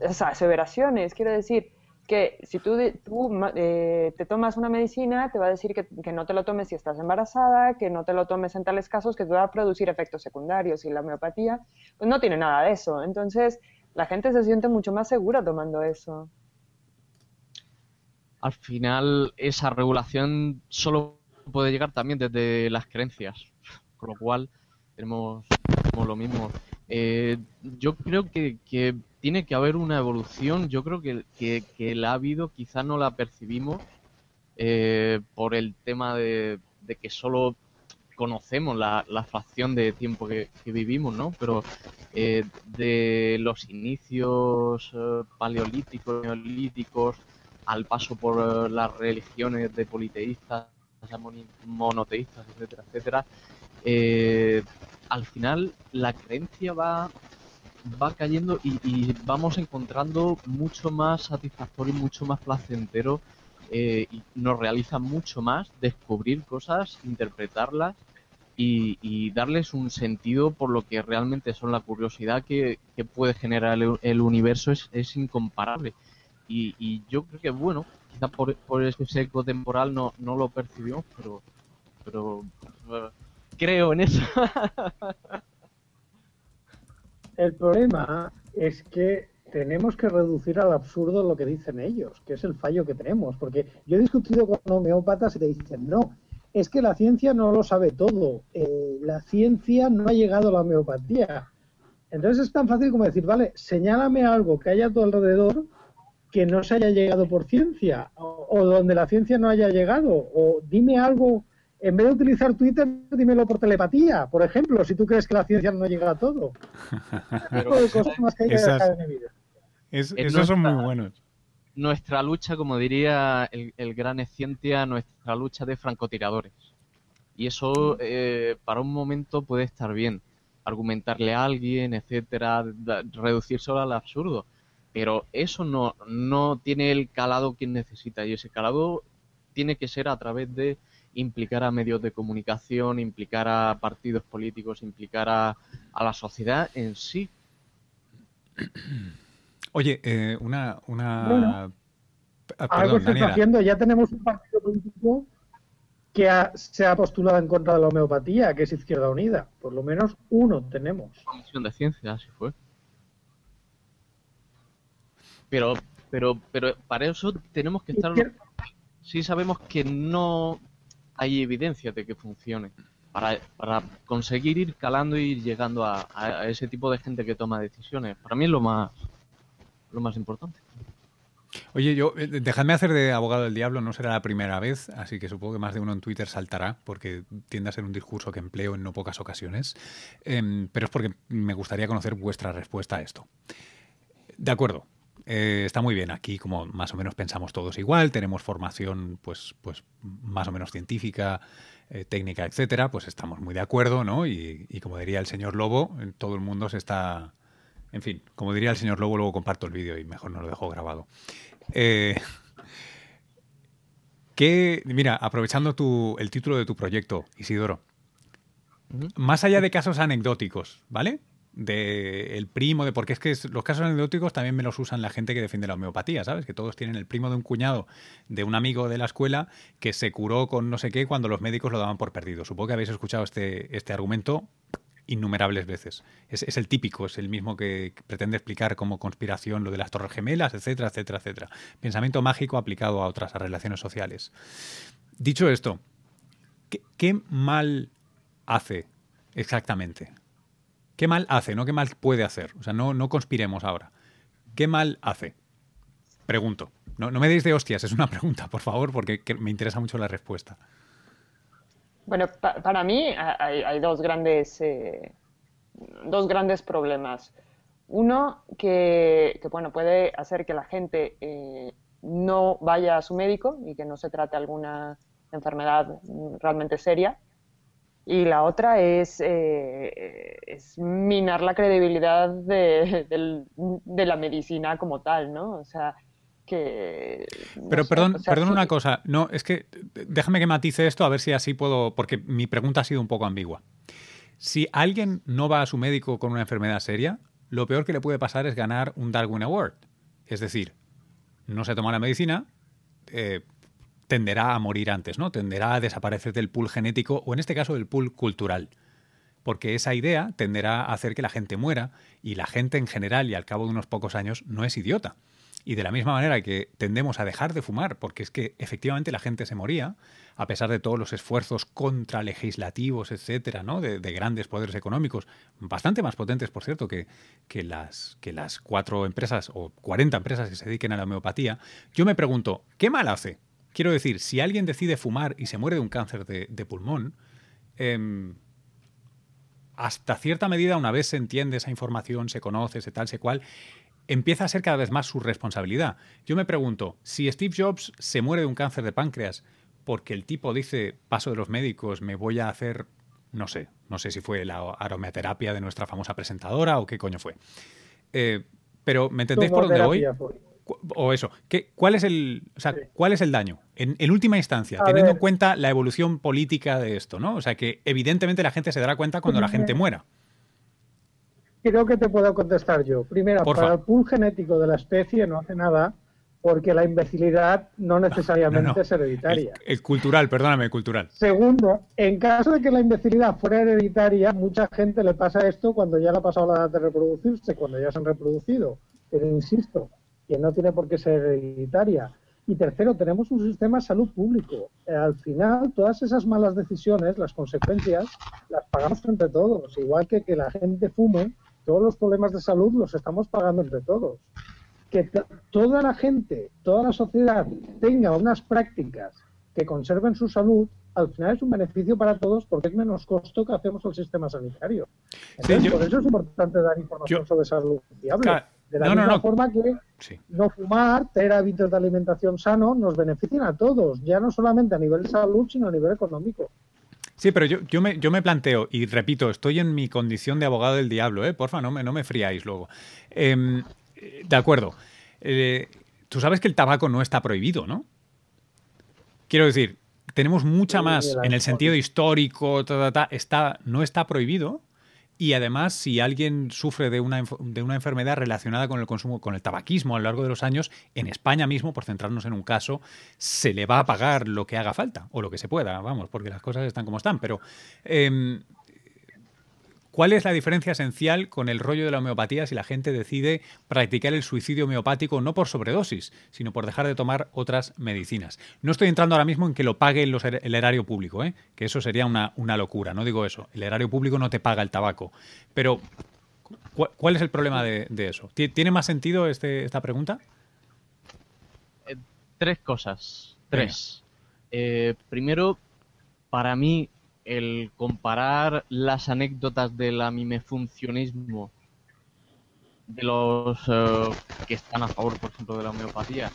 aseveraciones. Quiero decir que si tú, tú eh, te tomas una medicina, te va a decir que, que, no te lo tomes si estás embarazada, que no te lo tomes en tales casos que te va a producir efectos secundarios. Y la homeopatía, pues no tiene nada de eso. Entonces, la gente se siente mucho más segura tomando eso al final esa regulación solo puede llegar también desde las creencias, con lo cual tenemos, lo mismo. Eh, yo creo que, tiene que haber una evolución, yo creo que, que, la ha habido, quizá no la percibimos eh, por el tema de, que solo conocemos la, la fracción de tiempo que, vivimos, ¿no? Pero eh, de los inicios paleolíticos, neolíticos, al paso por eh, las religiones de politeístas, monoteístas, etcétera, etcétera, eh, al final la creencia va, va cayendo y, vamos encontrando mucho más satisfactorio y mucho más placentero eh, y nos realiza mucho más descubrir cosas, interpretarlas y, darles un sentido por lo que realmente son la curiosidad que, puede generar el, universo es, es incomparable. Y, yo creo que, bueno, quizá por, por ese seco temporal no, no lo percibimos, pero, pero creo en eso. el problema es que tenemos que reducir al absurdo lo que dicen ellos, que es el fallo que tenemos. Porque yo he discutido con homeópatas y te dicen, no, es que la ciencia no lo sabe todo. Eh, la ciencia no ha llegado a la homeopatía. Entonces es tan fácil como decir, vale, señálame algo que haya a tu alrededor que no se haya llegado por ciencia o, donde la ciencia no haya llegado o dime algo en vez de utilizar Twitter dímelo por telepatía por ejemplo si tú crees que la ciencia no llega a todo. Esos son muy buenos. nuestra lucha como diría el, gran Escientia nuestra lucha de francotiradores. Y eso eh, para un momento puede estar bien. Argumentarle a alguien etcétera reducir solo al absurdo pero eso no, no tiene el calado que necesita y ese calado tiene que ser a través de implicar a medios de comunicación, implicar a partidos políticos, implicar a, la sociedad en sí. Oye, eh, una... una... Ah, algo se está haciendo, ya tenemos un partido político que se ha postulado en contra de la homeopatía, que es Izquierda Unida. Por lo menos uno tenemos. Comisión de Ciencia, así fue. Pero, pero, pero para eso tenemos que estar. Sí sabemos que no hay evidencia de que funcione. Para, para conseguir ir calando y ir llegando a, ese tipo de gente que toma decisiones. Para mí es lo más, lo más importante. Oye, yo, eh, dejadme hacer de abogado del diablo, no será la primera vez, así que supongo que más de uno en Twitter saltará, porque tiende a ser un discurso que empleo en no pocas ocasiones, em, pero es porque me gustaría conocer vuestra respuesta a esto. De acuerdo, eh, está muy bien. Aquí, como más o menos pensamos todos igual, tenemos formación, pues, pues más o menos científica, eh, técnica, etcétera, pues estamos muy de acuerdo, ¿no? Y, como diría el señor Lobo, todo el mundo se está. En fin, como diría el señor Lobo, luego comparto el vídeo y mejor no lo dejo grabado. Eh, mira, aprovechando tu, el título de tu proyecto, Isidoro, más allá de casos anecdóticos, ¿vale? De el primo, de porque es que los casos anecdóticos también me los usan la gente que defiende la homeopatía, ¿sabes? Que todos tienen el primo de un cuñado de un amigo de la escuela que se curó con no sé qué cuando los médicos lo daban por perdido. Supongo que habéis escuchado este, este argumento innumerables veces. Es, es, el típico, es el mismo que pretende explicar como conspiración lo de las torres gemelas, etcétera, etcétera, etcétera. Pensamiento mágico aplicado a otras relaciones sociales. Dicho esto, qué mal hace exactamente ¿Qué mal hace? No qué mal puede hacer. O sea, no, no conspiremos ahora. ¿Qué mal hace? Pregunto. No, me deis de hostias, es una pregunta, por favor, porque me interesa mucho la respuesta. Bueno, para mí hay, dos, grandes, eh, dos grandes problemas. Uno, que, bueno, puede hacer que la gente eh, no vaya a su médico y que no se trate alguna enfermedad realmente seria Y la otra es, eh, es minar la credibilidad de, de, la medicina como tal, ¿no? O sea, que... Pero perdón, perdón una cosa, no, es que déjame que matice esto a ver si así puedo, porque mi pregunta ha sido un poco ambigua. Si alguien no va a su médico con una enfermedad seria, lo peor que le puede pasar es ganar un Darwin Award. Es decir, no se toma la medicina, eh, tenderá a morir antes, ¿no? Tenderá a desaparecer del pool genético o en este caso del pool cultural. Porque esa idea tenderá a hacer que la gente muera y la gente en general y al cabo de unos pocos años no es idiota. Y de la misma manera que tendemos a dejar de fumar, porque es que efectivamente la gente se moría, a pesar de todos los esfuerzos contralegislativos, etcétera, ¿no? de, grandes poderes económicos, bastante más potentes, por cierto, que, que, las, que las cuatro empresas o 40 empresas que se dediquen a la homeopatía, yo me pregunto, ¿qué mal hace? Quiero decir, si alguien decide fumar y se muere de un cáncer de, pulmón, em, hasta cierta medida, una vez se entiende esa información, se conoce, se tal, se cual, empieza a ser cada vez más su responsabilidad. Yo me pregunto, si Steve Jobs se muere de un cáncer de páncreas porque el tipo dice, paso de los médicos, me voy a hacer, no sé, no sé si fue la aromaterapia de nuestra famosa presentadora o qué coño fue. Eh, pero ¿me entendéis por dónde voy? O eso, ¿qué, cuál, es el, o sea, ¿cuál es el daño? En, última instancia, teniendo en cuenta la evolución política de esto, ¿no? O sea, que evidentemente la gente se dará cuenta cuando la gente muera. Creo que te puedo contestar yo. Primero, para el pool genético de la especie no hace nada porque la imbecilidad no necesariamente es hereditaria. El, cultural, perdóname, el cultural. Segundo, en caso de que la imbecilidad fuera hereditaria, mucha gente le pasa esto cuando ya le ha pasado la edad de reproducirse, cuando ya se han reproducido. Pero insisto, que no tiene por qué ser hereditaria. Y tercero, tenemos un sistema de salud público. Eh, al final, todas esas malas decisiones, las consecuencias, las pagamos entre todos. Igual que que la gente fume, todos los problemas de salud los estamos pagando entre todos. Que toda la gente, toda la sociedad tenga unas prácticas que conserven su salud, al final es un beneficio para todos porque es menos costo que hacemos al sistema sanitario. Entonces, por eso es importante dar información sobre salud fiable. De la misma forma que no fumar, tener hábitos de alimentación sano, nos benefician a todos, ya no solamente a nivel de salud, sino a nivel económico. Sí, pero yo, yo, me, yo me planteo, y repito, estoy en mi condición de abogado del diablo, ¿eh? Porfa, no me, no me friáis luego. Em, de acuerdo. Eh, tú sabes que el tabaco no está prohibido, ¿no? Quiero decir, tenemos mucha más, en el sentido histórico, está, no está prohibido, y además, si alguien sufre de una, de una enfermedad relacionada con el consumo, con el tabaquismo a lo largo de los años, en España mismo, por centrarnos en un caso, se le va a pagar lo que haga falta, o lo que se pueda, vamos, porque las cosas están como están. Pero em, ¿Cuál es la diferencia esencial con el rollo de la homeopatía si la gente decide practicar el suicidio homeopático no por sobredosis, sino por dejar de tomar otras medicinas? No estoy entrando ahora mismo en que lo pague el erario público, ¿eh? que eso sería una, locura, no digo eso. El erario público no te paga el tabaco. Pero, ¿cuál es el problema de, eso? ¿Tiene más sentido este, esta pregunta? Eh, tres cosas. Tres. Eh, primero, para mí el comparar las anécdotas del amimefuncionismo de los eh, que están a favor, por ejemplo, de la homeopatía,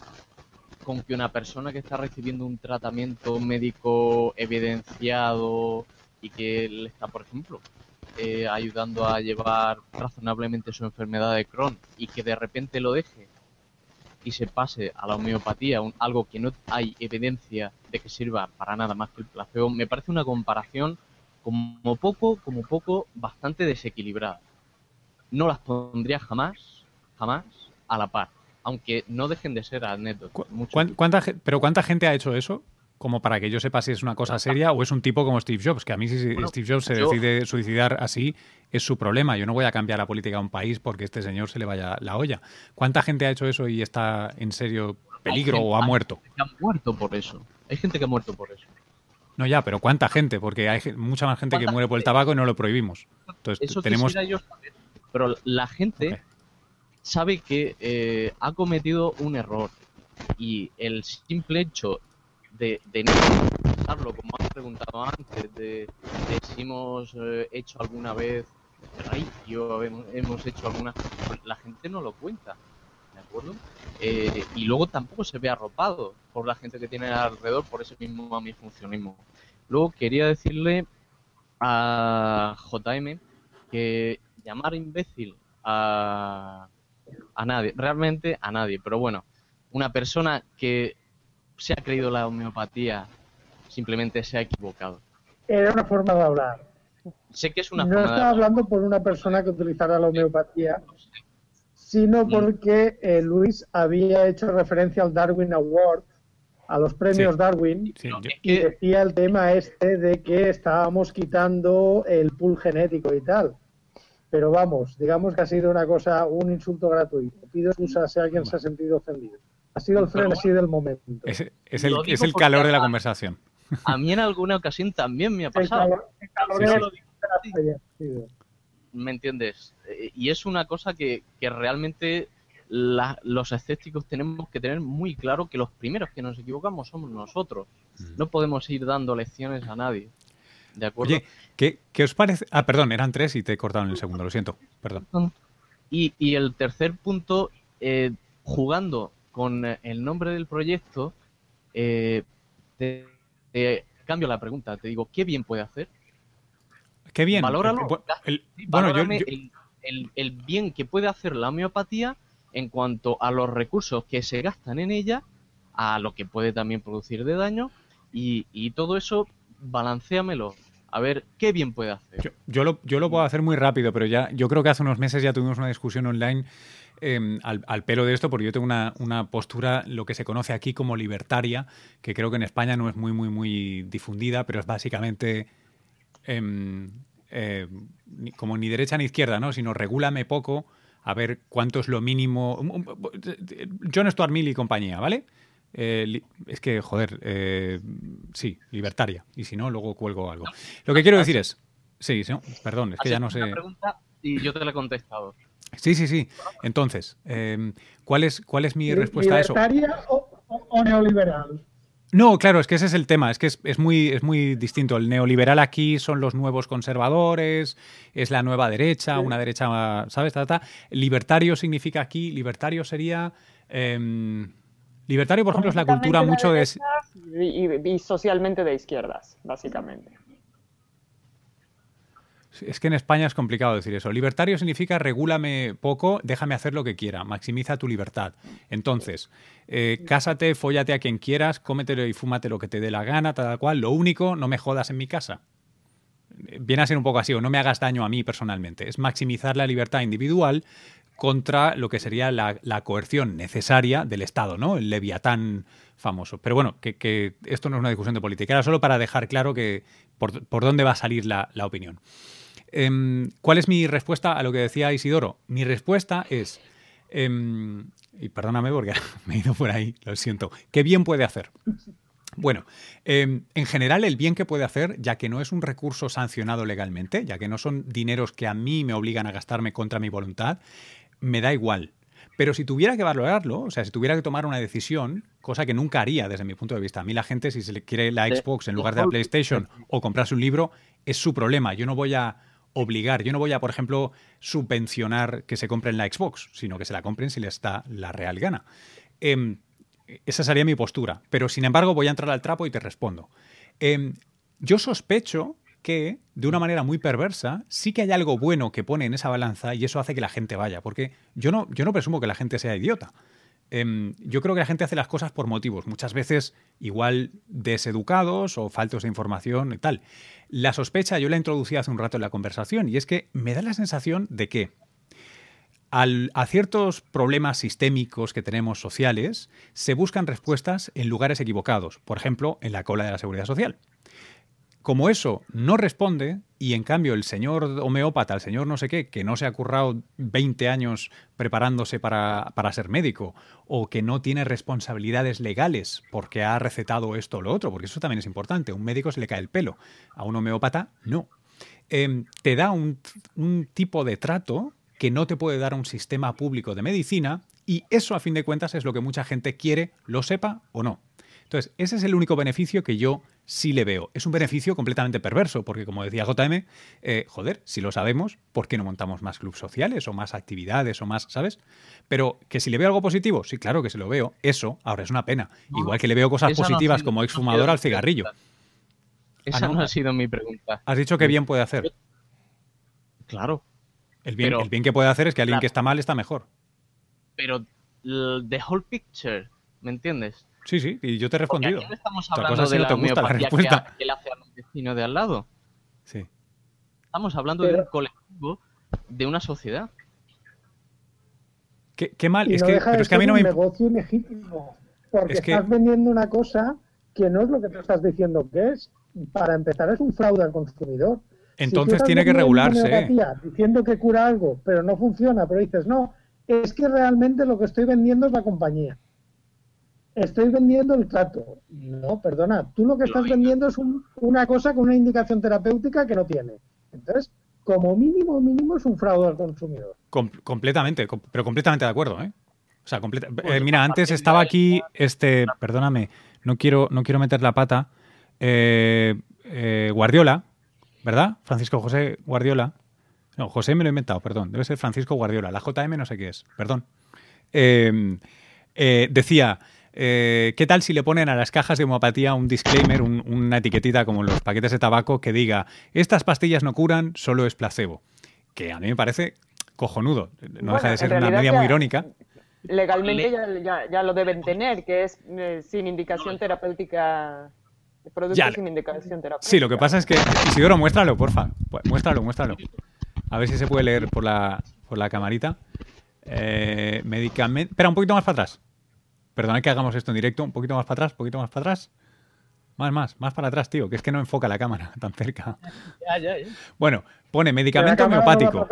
con que una persona que está recibiendo un tratamiento médico evidenciado y que le está, por ejemplo, eh, ayudando a llevar razonablemente su enfermedad de Crohn y que de repente lo deje y se pase a la homeopatía, algo que no hay evidencia de que sirva para nada más que el placebo, me parece una comparación como poco, como poco, bastante desequilibrada. No las pondría jamás, jamás a la par, aunque no dejen de ser anécdotas. ¿Cuánta, pero ¿cuánta gente ha hecho eso? Como para que yo sepa si es una cosa seria o es un tipo como Steve Jobs, que a mí si Steve Jobs se decide suicidar así, es su problema. Yo no voy a cambiar la política de un país porque este señor se le vaya la olla. ¿Cuánta gente ha hecho eso y está en serio peligro o ha muerto? Ha muerto por eso. Hay gente que ha muerto por eso. No, ya, pero ¿cuánta gente? Porque hay mucha más gente que muere por el tabaco y no lo prohibimos. Entonces, eso tenemos... Yo pero la gente sabe que eh, ha cometido un error y el simple hecho de, de no pensarlo, como has preguntado antes, de, si hemos eh, hecho alguna vez, ay, yo hemos, hecho alguna, la gente no lo cuenta, ¿de acuerdo? Eh, y luego tampoco se ve arropado por la gente que tiene alrededor por ese mismo funcionismo. Luego quería decirle a JM que llamar imbécil a, a nadie, realmente a nadie, pero bueno, una persona que se ha creído la homeopatía simplemente se ha equivocado. Era una forma de hablar. Sé que es una no forma de estaba hablando por una persona que utilizara la homeopatía, sino Mm. porque eh, Luis había hecho referencia al Darwin Award, a los premios Sí. Darwin, Sí, yo- y que decía el tema este de que estábamos quitando el pool genético y tal. Pero vamos, digamos que ha sido una cosa, un insulto gratuito. Pido excusas si alguien se ha sentido ofendido. Ha sido el frenesí del momento. es, es el, es el calor de la conversación. a mí en alguna ocasión también me ha El pasado. calor, el calor Sí, sí. lo. ¿Me entiendes? Eh, Y es una cosa que, que realmente la- los escépticos tenemos que tener muy claro que los primeros que nos equivocamos somos nosotros. No podemos ir dando lecciones a nadie. ¿De acuerdo? Oye, ¿qué, qué os parece? Ah, perdón, eran tres y te he cortado en el segundo, lo siento. Perdón. Y, y el tercer punto, eh, jugando con eh, el nombre del proyecto, eh, te, te cambio la pregunta. Te digo, ¿qué bien puede hacer? Qué bien. Valóralo. El- bueno, yo- yo- el, el- el bien que puede hacer la homeopatía en cuanto a los recursos que se gastan en ella, a lo que puede también producir de daño, y, y todo eso, balanceamelo. A ver, ¿qué bien puede hacer? Yo, yo lo, yo lo puedo hacer muy rápido, pero ya yo creo que hace unos meses ya tuvimos una discusión online eh, al, al pelo de esto, porque yo tengo una, una postura, lo que se conoce aquí como libertaria, que creo que en España no es muy, muy, muy difundida, pero es básicamente em, eh, como ni derecha ni izquierda, ¿no? Sino regúlame poco, a ver cuánto es lo mínimo. John Stuart Mill y compañía, ¿vale? Eh, es que, joder, eh, sí, libertaria. Y si no, luego cuelgo algo. Lo que quiero decir es. Sí, perdón, es que ya no sé. una pregunta y yo te la he contestado. Sí, sí, sí. Entonces, eh, ¿cuál, es, ¿cuál es mi respuesta a eso? ¿Libertaria o, o- neoliberal? No, claro, es que ese es el tema, es que es, es muy, es muy distinto. El neoliberal aquí son los nuevos conservadores, es la nueva derecha, una derecha, ¿sabes? Ta, ta. Libertario significa aquí, libertario sería... em, libertario, por ejemplo, es la cultura mucho de... y socialmente de izquierdas, básicamente. Es que en España es complicado decir eso. Libertario significa regúlame poco, déjame hacer lo que quiera, maximiza tu libertad. Entonces, eh, cásate, fóllate a quien quieras, cómetelo y fúmate lo que te dé la gana, tal cual. Lo único, no me jodas en mi casa. Viene a ser un poco así, o no me hagas daño a mí personalmente. Es maximizar la libertad individual contra lo que sería la, coerción necesaria del Estado, ¿no? El leviatán famoso. Pero bueno, que, esto no es una discusión de política, era solo para dejar claro que por, dónde va a salir la opinión. Em, ¿Cuál es mi respuesta a lo que decía Isidoro? Mi respuesta es, em, y perdóname porque me he ido por ahí, lo siento, ¿qué bien puede hacer? Bueno, em, en general el bien que puede hacer, ya que no es un recurso sancionado legalmente, ya que no son dineros que a mí me obligan a gastarme contra mi voluntad, me da igual. Pero si tuviera que valorarlo, o sea, si tuviera que tomar una decisión, cosa que nunca haría desde mi punto de vista, a mí la gente si se le quiere la Xbox en lugar de la PlayStation o comprarse un libro, es su problema. Yo no voy a obligar, yo no voy a, por ejemplo, subvencionar que se compren la Xbox, sino que se la compren si les da la real gana. Em, esa sería mi postura. Pero sin embargo, voy a entrar al trapo y te respondo. Em, yo sospecho que, de una manera muy perversa, sí que hay algo bueno que pone en esa balanza y eso hace que la gente vaya. Porque yo no, yo no presumo que la gente sea idiota. Em, yo creo que la gente hace las cosas por motivos, muchas veces igual deseducados o faltos de información y tal. La sospecha yo la introducí hace un rato en la conversación y es que me da la sensación de que al- a ciertos problemas sistémicos que tenemos sociales se buscan respuestas en lugares equivocados, por ejemplo, en la cola de la seguridad social. Como eso no responde, y en cambio el señor homeópata, el señor no sé qué, que no se ha currado 20 años preparándose para, para ser médico, o que no tiene responsabilidades legales porque ha recetado esto o lo otro, porque eso también es importante. A un médico se le cae el pelo, a un homeópata no. Em, te da un, un tipo de trato que no te puede dar un sistema público de medicina, y eso a fin de cuentas es lo que mucha gente quiere, lo sepa o no. Entonces, ese es el único beneficio que yo sí le veo. Es un beneficio completamente perverso, porque como decía JM, eh, joder, si lo sabemos, ¿por qué no montamos más clubes sociales o más actividades o más, ¿sabes? Pero que si le veo algo positivo, sí, claro que se lo veo. Eso ahora es una pena. No, Igual que le veo cosas no positivas como exfumador al cigarrillo. Esa ¿no? no ha sido mi pregunta. Has dicho que bien puede hacer. Claro, El bien, Pero- el bien que puede hacer es que alguien Claro. que está mal está mejor. pero the whole picture, ¿me entiendes? Sí, sí, y yo te he respondido. aquí no estamos hablando de no la que, que le hace vecino de al lado. Sí. Estamos hablando de Pero- un colectivo, de una sociedad. Qué, qué mal. Y es no que, deja pero de es que a mí no me. negocio ilegítimo. Porque Es que- estás vendiendo una cosa que no es lo que tú estás diciendo que es. Para empezar, es un fraude al consumidor. Entonces tiene que regularse. homeopatía Diciendo que cura algo, pero no funciona, pero dices, no, es que realmente lo que estoy vendiendo es la compañía. Estoy vendiendo el trato. No, perdona, tú lo que estás Lógico. vendiendo es un- una cosa con una indicación terapéutica que no tiene. Entonces, como mínimo, mínimo es un fraude al consumidor. Com- completamente, com- pero completamente de acuerdo, ¿eh? O sea, completa- eh, mira, antes estaba aquí, este, perdóname, no quiero, no quiero meter la pata. eh, eh, Guardiola, ¿verdad? Francisco José Guardiola. No, José me lo he inventado, perdón. Debe ser Francisco Guardiola. La JM no sé qué es, perdón. Eh, eh, decía, eh, ¿qué tal si le ponen a las cajas de homeopatía un disclaimer, un- una etiquetita como en los paquetes de tabaco que diga, estas pastillas no curan, solo es placebo? Que a mí me parece cojonudo. No Bueno, deja de ser una media ya- muy irónica. Legalmente Le- ya, ya- ya lo deben tener, que es eh, sin indicación terapéutica, Ya. sin indicación terapéutica. Sí, lo que pasa es que, Isidoro, muéstralo, porfa. Pu- Muéstralo, muéstralo. A ver si se puede leer por la, por la camarita. Eh, medicamento. Espera, un poquito más para atrás. Perdona que hagamos esto en directo. Un poquito más para atrás, un poquito más para atrás. Más, más, más para atrás, tío, que es que no enfoca la cámara tan cerca. Ya, ya, ya. Bueno, pone medicamento no homeopático.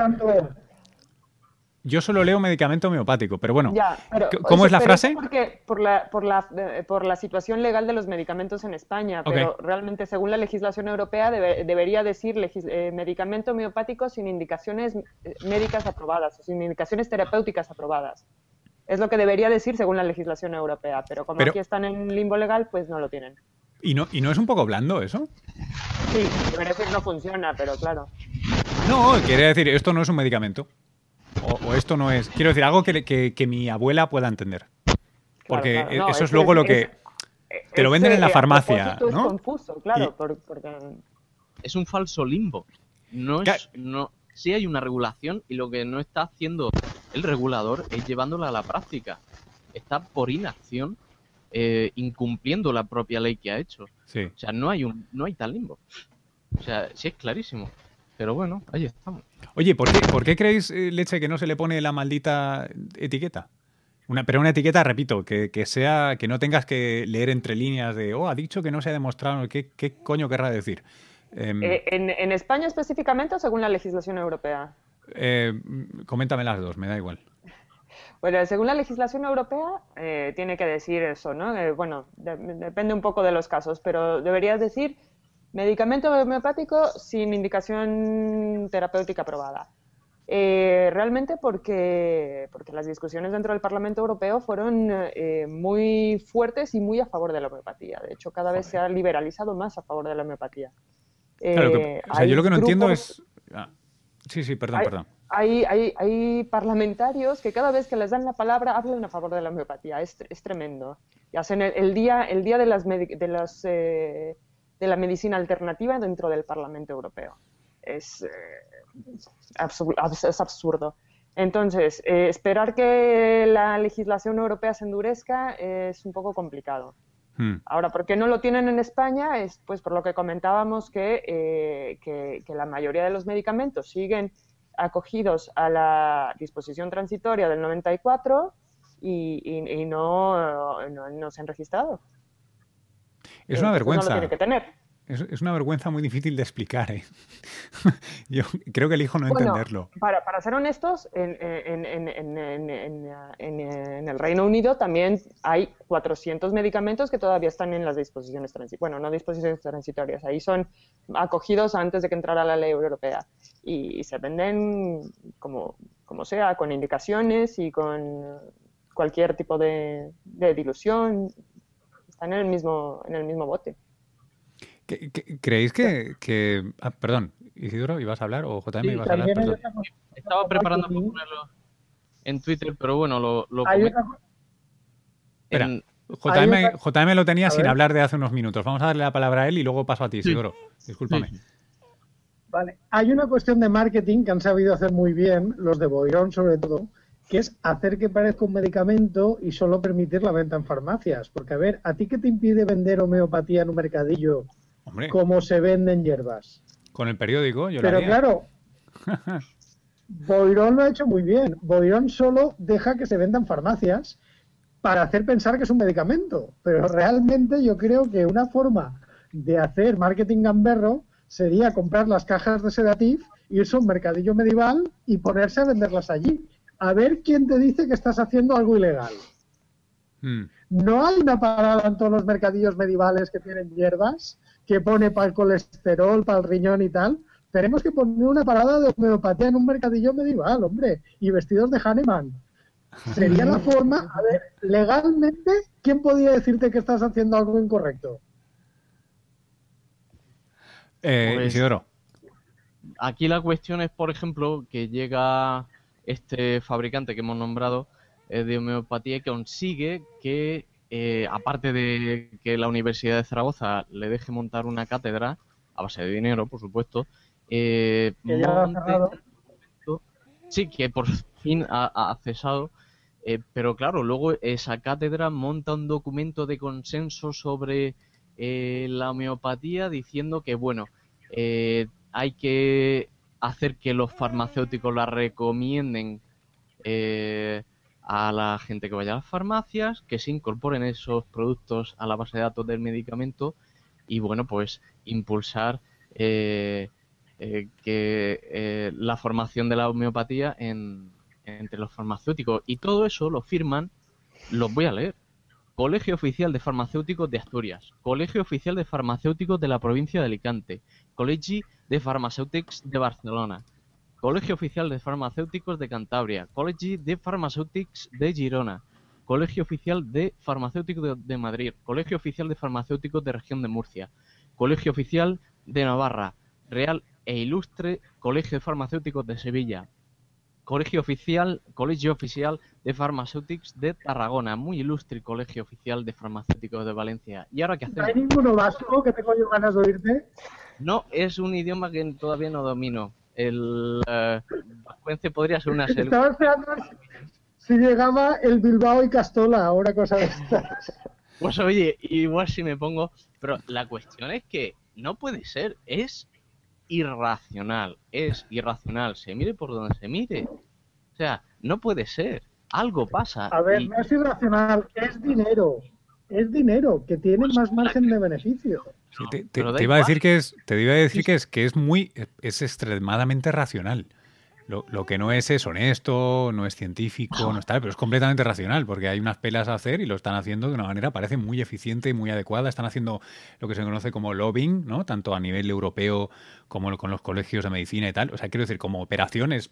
Yo solo leo medicamento homeopático, pero bueno. Ya, pero, C- ¿Cómo es la pero frase? Porque por la, por, la, eh, por la situación legal de los medicamentos en España, pero realmente según la legislación europea debe- debería decir legis- eh, medicamento homeopático sin indicaciones eh, médicas aprobadas o sin indicaciones terapéuticas aprobadas. Es lo que debería decir según la legislación europea, pero como Pero- aquí están en limbo legal, pues no lo tienen. ¿Y no, ¿Y no es un poco blando eso? Sí, debería decir no funciona, pero claro. No, quiere decir, esto no es un medicamento. O, o esto no es. Quiero decir, algo que, que- que mi abuela pueda entender. Porque claro. No, eso es luego lo es- que. Te lo venden en la farmacia, ¿no? Es confuso, claro, Y- por- porque Es un falso limbo. No es, no, sí hay una regulación y lo que no está haciendo el regulador es llevándola a la práctica. Está por inacción eh, incumpliendo la propia ley que ha hecho. Sí. O sea, no hay un, no hay tal limbo. O sea, sí es clarísimo. Pero bueno, ahí estamos. Oye, ¿por qué, por qué creéis, eh, Leche, que no se le pone la maldita etiqueta? Una, pero una etiqueta, repito, que, que sea, que no tengas que leer entre líneas de, oh, ha dicho que no se ha demostrado, ¿qué, qué coño querrá decir? Em, Eh, en, en España específicamente o según la legislación europea? eh, coméntame las dos, me da igual. Bueno, según la legislación europea eh, tiene que decir eso, ¿no? Bueno, de- depende un poco de los casos, pero deberías decir medicamento homeopático sin indicación terapéutica aprobada. Realmente porque, porque las discusiones dentro del Parlamento Europeo fueron muy fuertes y muy a favor de la homeopatía. De hecho, cada vez se ha liberalizado más a favor de la homeopatía. Claro, que- Eh, o sea, yo lo que no entiendo grupos- es... ah, sí, sí, perdón, hay, perdón. Hay, hay- hay parlamentarios que cada vez que les dan la palabra hablan a favor de la homeopatía. Es, es tremendo. Y hacen el, el día, el día de, las de, las, eh, de la medicina alternativa dentro del Parlamento Europeo. Es, eh, es absurdo. Entonces, eh, esperar que la legislación europea se endurezca es un poco complicado. Hmm. Ahora, ¿por qué no lo tienen en España? Es pues por lo que comentábamos que, eh, que, que la mayoría de los medicamentos siguen acogidos a la disposición transitoria del 94 y, y- y no, no, no se han registrado. Es una vergüenza. No lo tiene que tener. Es, es una vergüenza muy difícil de explicar, ¿eh? Yo creo que elijo no Bueno, entenderlo. Para, para ser honestos, en, en- en- en- en- en- en- en el Reino Unido también hay 400 medicamentos que todavía están en las disposiciones transitorias. Bueno, no disposiciones transitorias, ahí son acogidos antes de que entrara la ley europea. Y, y se venden como, como sea, con indicaciones y con cualquier tipo de, de dilución. Están en el mismo, en el mismo bote. ¿Qué- qué- ¿Creéis que, que- ah, perdón, Isidoro, ¿ibas a hablar? ¿O JM Sí, ibas a hablar? Perdón. cosa- Estaba preparando para marketing. ponerlo en Twitter, pero bueno, lo, lo Espera. en- JM, lo tenía sin hablar de hace unos minutos. Vamos a darle la palabra a él y luego paso a ti, Sigoro. Discúlpame. Vale, hay una cuestión de marketing que han sabido hacer muy bien, los de Boirón sobre todo, que es hacer que parezca un medicamento y solo permitir la venta en farmacias. Porque, a ver, ¿a ti qué te impide vender homeopatía en un mercadillo como se venden hierbas? Con el periódico, yo Pero claro, Boirón lo ha hecho muy bien. Boirón solo deja que se vendan farmacias para hacer pensar que es un medicamento. Pero realmente yo creo que una forma de hacer marketing gamberro sería comprar las cajas de Sedatif, irse a un mercadillo medieval y ponerse a venderlas allí. A ver quién te dice que estás haciendo algo ilegal. Hmm. No hay una parada en todos los mercadillos medievales que tienen hierbas que pone para el colesterol, para el riñón y tal. Tenemos que poner una parada de homeopatía en un mercadillo medieval, hombre, y vestidos de Hahnemann. Sería la forma, a ver, legalmente, ¿quién podría decirte que estás haciendo algo incorrecto? Eh, pues, Isidoro. Aquí la cuestión es, por ejemplo, que llega este fabricante que hemos nombrado eh, de homeopatía y consigue que, eh, aparte de que la Universidad de Zaragoza le deje montar una cátedra, a base de dinero, por supuesto, eh, sí, que por fin ha, cesado, pero claro, luego esa cátedra monta un documento de consenso sobre eh, la homeopatía diciendo que, bueno, eh, hay que hacer que los farmacéuticos la recomienden eh, a la gente que vaya a las farmacias, que se incorporen esos productos a la base de datos del medicamento y, bueno, pues impulsar que la formación de la homeopatía entre los farmacéuticos. Y todo eso lo firman, los voy a leer, Colegio Oficial de Farmacéuticos de Asturias, Colegio Oficial de Farmacéuticos de la provincia de Alicante, Collegi de Farmacéuticos de Barcelona, Colegio Oficial de Farmacéuticos de Cantabria, Collegi de Farmacéuticos de Girona, Colegio Oficial de Farmacéuticos de Madrid, Colegio Oficial de Farmacéuticos de Región de Murcia, Colegio Oficial de Navarra, Real e Ilustre Colegio de Farmacéuticos de Sevilla, Colegio Oficial, Colegio Oficial de Farmacéuticos de Tarragona, muy ilustre Colegio Oficial de Farmacéuticos de Valencia. ¿Y ahora qué hacemos? ¿No hay ninguno vasco que tengo yo ganas de oírte? No, es un idioma que todavía no domino. El uh, podría ser una esperando si llegaba el Bilbao y Castola, ahora cosa de estas. Pues oye, igual si me pongo... Pero la cuestión es que no puede ser, es irracional, es irracional, se mire por donde se mire. O sea, no puede ser, algo pasa. A ver, no es irracional, es dinero, es dinero, que tiene pues más margen de beneficio. Te, iba a decir que es, te iba a decir que es que es muy, es extremadamente racional. Lo, que no es es honesto, no es científico, no está, pero es completamente racional, porque hay unas pelas a hacer y lo están haciendo de una manera, parece muy eficiente y muy adecuada. Están haciendo lo que se conoce como lobbying, ¿no? Tanto a nivel europeo como con los colegios de medicina y tal. O sea, quiero decir, como operación es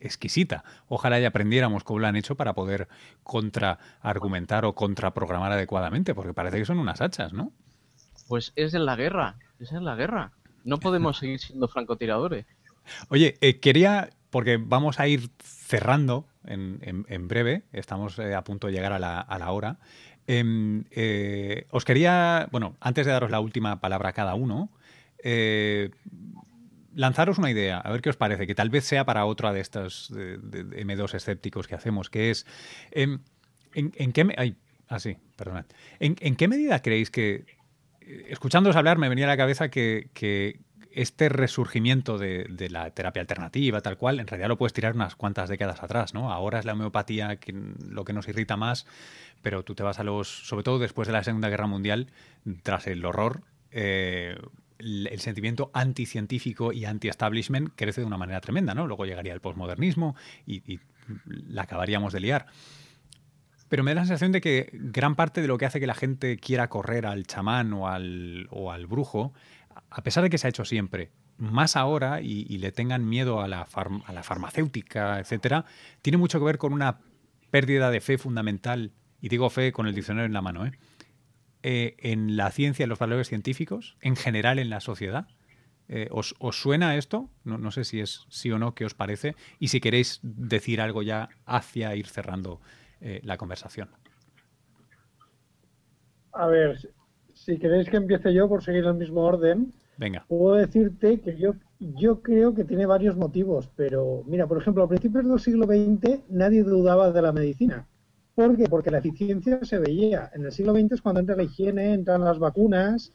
exquisita. Ojalá ya aprendiéramos cómo lo han hecho para poder contraargumentar o contraprogramar adecuadamente, porque parece que son unas hachas, ¿no? Pues es en la guerra, es en la guerra. No podemos seguir siendo francotiradores. Oye, eh, quería porque vamos a ir cerrando en, breve, estamos eh, a punto de llegar a la, hora. Em, eh, os quería, bueno, antes de daros la última palabra a cada uno, eh, lanzaros una idea, a ver qué os parece, que tal vez sea para otra de estos M2 escépticos que hacemos, que es, em, ¿en, qué... Ay, ah, sí, perdonad. ¿En, qué medida creéis que, escuchándoos hablar, me venía a la cabeza que, este resurgimiento de, la terapia alternativa, tal cual, en realidad lo puedes tirar unas cuantas décadas atrás, ¿no? Ahora es la homeopatía lo que nos irrita más, pero tú te vas a los, sobre todo después de la Segunda Guerra Mundial, tras el horror, eh, el, sentimiento anticientífico y anti-establishment crece de una manera tremenda, ¿no? Luego llegaría el posmodernismo y la acabaríamos de liar. Pero me da la sensación de que gran parte de lo que hace que la gente quiera correr al chamán o al, o al brujo a pesar de que se ha hecho siempre, más ahora y, le tengan miedo a la, a la farmacéutica, etcétera, tiene mucho que ver con una pérdida de fe fundamental, y digo fe con el diccionario en la mano, ¿eh? Eh, en la ciencia y los valores científicos, en general en la sociedad. Eh, ¿os, suena esto? No, no, sé si es sí o no, qué os parece, y si queréis decir algo ya hacia ir cerrando la conversación. A ver, si queréis que empiece yo por seguir el mismo orden, Venga. puedo decirte que yo, yo creo que tiene varios motivos, pero mira, por ejemplo, a principios del siglo XX nadie dudaba de la medicina. ¿Por qué? Porque la eficiencia se veía. En el siglo XX es cuando entra la higiene, entran las vacunas,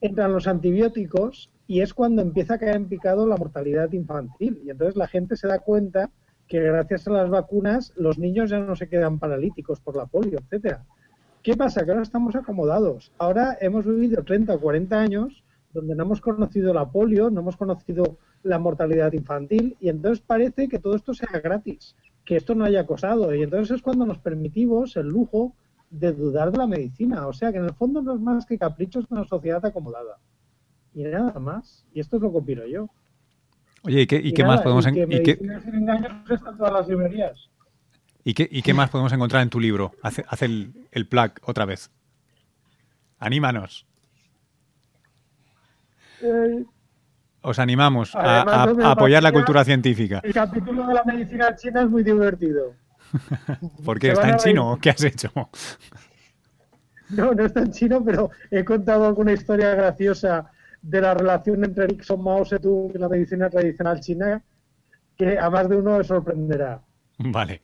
entran los antibióticos y es cuando empieza a caer en picado la mortalidad infantil. Y entonces la gente se da cuenta que gracias a las vacunas los niños ya no se quedan paralíticos por la polio, etcétera. ¿Qué pasa? Que ahora estamos acomodados. Ahora hemos vivido 30 o 40 años donde no hemos conocido la polio, no hemos conocido la mortalidad infantil y entonces parece que todo esto sea gratis, que esto no haya cosado y entonces es cuando nos permitimos el lujo de dudar de la medicina. O sea que en el fondo no es más que caprichos de una sociedad acomodada. Y nada más. Y esto es lo que opino yo. Oye, ¿y qué, y más podemos en, ¿y qué. ¿Y qué, ¿Y qué más podemos encontrar en tu libro? Haz, haz el, el plug otra vez. Anímanos. Eh, Os animamos a, a, a apoyar la cultura científica. El capítulo de la medicina china es muy divertido. ¿Por qué? ¿Está en chino o qué has hecho? No, no está en chino, pero he contado alguna historia graciosa de la relación entre Nixon, Mao Zedong y la medicina tradicional china que a más de uno le sorprenderá. Vale.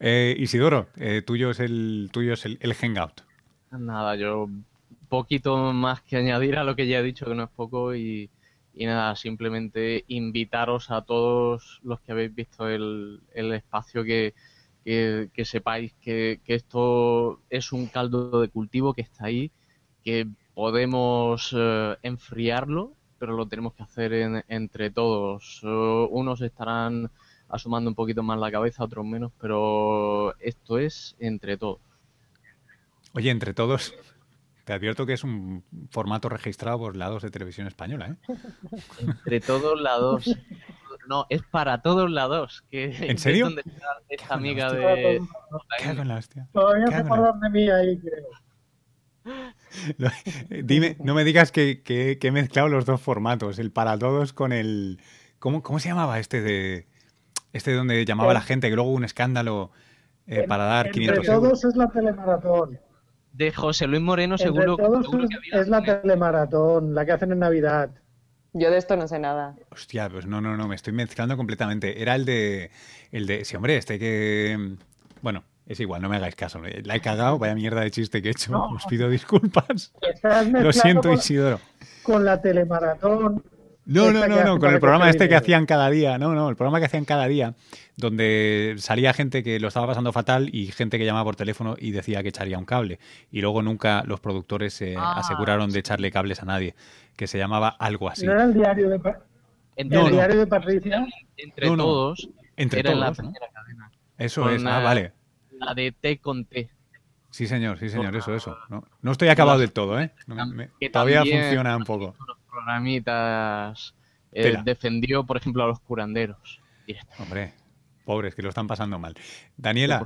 Eh, Isidoro, eh, tuyo es el tuyo es el, el hangout. Nada, yo poquito más que añadir a lo que ya he dicho, que no es poco, y, y nada, simplemente invitaros a todos los que habéis visto el, el espacio que, que, que sepáis que, que, esto es un caldo de cultivo que está ahí, que podemos eh, enfriarlo, pero lo tenemos que hacer en, entre todos. Uh, unos estarán asomando un poquito más la cabeza, otros menos, pero esto es entre todos. Oye, entre todos, te advierto que es un formato registrado por lados de televisión española, ¿eh? Entre todos lados. No, es para todos lados. Que, ¿En serio? Es donde está esta amiga de. En la hostia. Todavía se acuerdan de mí ahí, creo. Dime, no me digas que, que, que, he mezclado los dos formatos, el para todos con el. ¿Cómo, cómo se llamaba este de. Este donde llamaba a la gente, que luego hubo un escándalo eh, para dar 500 Entre todos es la telemaratón. De José Luis Moreno, Entre seguro, todos seguro es, que es la telemaratón, la que hacen en Navidad. Yo de esto no sé nada. Hostia, pues no, no, no, me estoy mezclando completamente. Era el de. El de. Sí, hombre, este que. Bueno, es igual, no me hagáis caso. La he cagado, vaya mierda de chiste que he hecho. No. Os pido disculpas. Lo siento, con, Isidoro. con la telemaratón. No, no, no, no, con el programa te este que hacían cada día. No, no, el programa que hacían cada día, donde salía gente que lo estaba pasando fatal y gente que llamaba por teléfono y decía que echaría un cable. Y luego nunca los productores se Ah, aseguraron de echarle cables a nadie, que se llamaba algo así. ¿No era el diario de, Pa- Entre, No, el no. diario de Patricia? entre No, no. todos. Entre era en la todos, ¿no? primera cadena. Eso Con, es, ah, eh, vale. La de T con T. Sí, señor, sí, señor, eso, eso. No, no estoy acabado del todo, ¿eh? No, me- Que todavía funciona un poco. Los programitas. eh, defendió, por ejemplo, a los curanderos. Hombre, pobres, que lo están pasando mal. Daniela,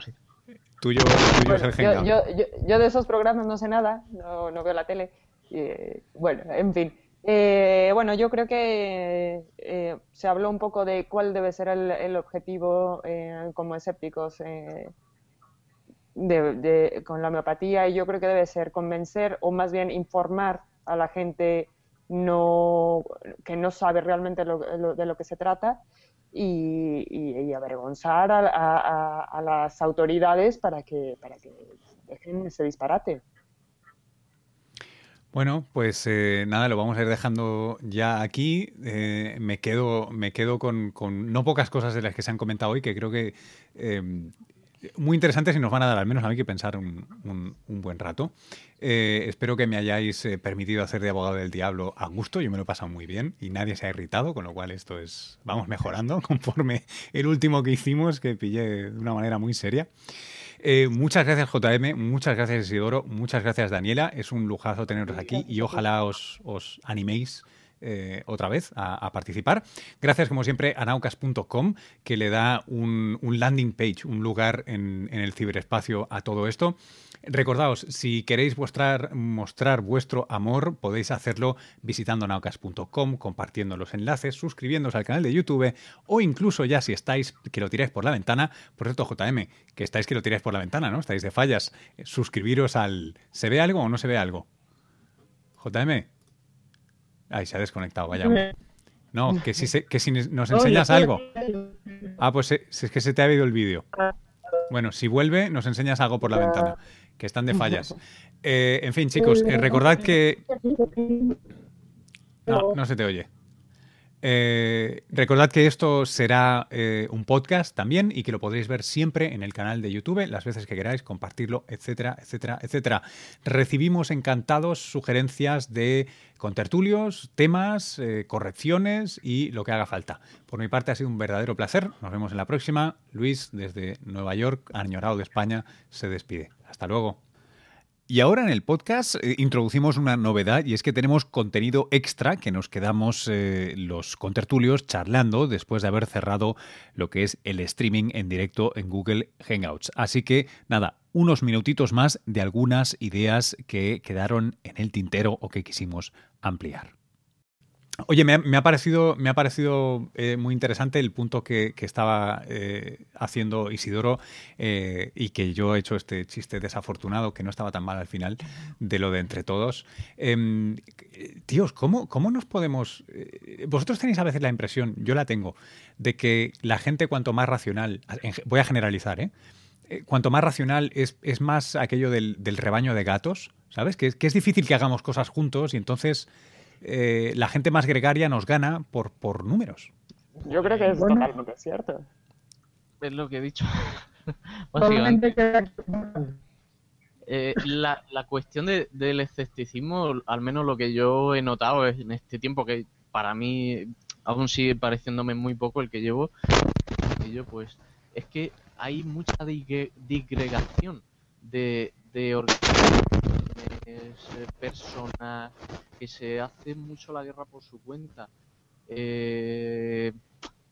tuyo, tuyo es el yo, yo, yo, yo de esos programas no sé nada, no, no veo la tele. Eh, bueno, en fin. Eh, bueno, yo creo que eh, se habló un poco de cuál debe ser el, el objetivo eh, como escépticos eh, de, con la homeopatía y yo creo que debe ser convencer o más bien informar a la gente no, que no sabe realmente lo- lo- de lo que se trata y, avergonzar a, las autoridades para que, para que dejen ese disparate. Bueno, pues eh, nada, lo vamos a ir dejando ya aquí. Eh, me quedo, me quedo con, con no pocas cosas de las que se han comentado hoy, que creo que eh, muy interesantes y nos van a dar al menos a mí que pensar un, un- un buen rato. Eh, espero que me hayáis eh, permitido hacer de abogado del diablo a gusto. Yo me lo he pasado muy bien y nadie se ha irritado, con lo cual esto es, vamos mejorando conforme el último que hicimos, que pillé de una manera muy seria. Eh, muchas gracias JM, muchas gracias Isidoro, muchas gracias Daniela. Es un lujazo teneros aquí y ojalá os, os animéis eh, otra vez a, participar. Gracias, como siempre, a naucas.com, que le da un, landing page, un lugar en, el ciberespacio a todo esto. Recordaos, si queréis mostrar, vuestro amor, podéis hacerlo visitando naucas.com, compartiendo los enlaces, suscribiéndose al canal de YouTube o incluso ya si estáis que lo tiráis por la ventana, por cierto, JM, que estáis que lo tiráis por la ventana, ¿no? Estáis de fallas, suscribiros al... ¿Se ve algo o no se ve algo? JM. Ay, se ha desconectado, vaya. No, que si, que si nos enseñas algo. Ah, pues es que se te ha ido el vídeo. Bueno, si vuelve, nos enseñas algo por la ventana, que están de fallas. Eh, en fin, chicos, eh, recordad que... No, no se te oye. Eh, recordad que esto será eh, un podcast también y que lo podréis ver siempre en el canal de YouTube, las veces que queráis, compartirlo, etcétera, etcétera, etcétera. Recibimos encantados sugerencias de contertulios, temas, eh, correcciones y lo que haga falta. Por mi parte ha sido un verdadero placer. Nos vemos en la próxima. Luis, desde Nueva York, añorado de España, se despide. Hasta luego. Y ahora en el podcast eh, introducimos una novedad y es que tenemos contenido extra que nos quedamos eh, los contertulios charlando después de haber cerrado lo que es el streaming en directo en Google Hangouts. Así que nada, unos minutitos más de algunas ideas que quedaron en el tintero o que quisimos ampliar. Oye, me ha, parecido, me ha parecido eh, muy interesante el punto que, estaba eh, haciendo Isidoro eh, y que yo he hecho este chiste desafortunado, que no estaba tan mal al final, de lo de entre todos. Em, tíos, ¿cómo, ¿cómo nos podemos... vosotros tenéis a veces la impresión, yo la tengo, de que la gente cuanto más racional, voy a generalizar, ¿eh? cuanto más racional es, es más aquello del, rebaño de gatos, ¿sabes? Que, que es difícil que hagamos cosas juntos y entonces eh, la gente más gregaria nos gana por, por números. Yo creo que es totalmente cierto. Es lo que he dicho. Eh, la, cuestión del escepticismo, al menos lo que yo he notado en este tiempo, que para mí aún sigue pareciéndome muy poco el que llevo, yo, pues es que hay mucha digregación de, de personas, que se hace mucho la guerra por su cuenta. Eh,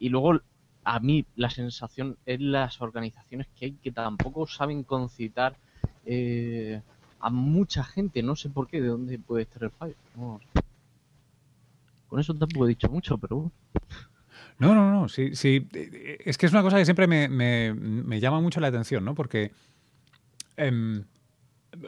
y luego, a mí, la sensación es las organizaciones que hay que tampoco saben concitar eh, a mucha gente. No sé por qué, de dónde puede estar el fallo. Con eso tampoco he dicho mucho, pero No, no, no, sí, sí. Es que es una cosa que siempre me, me, llama mucho la atención, ¿no? Porque em,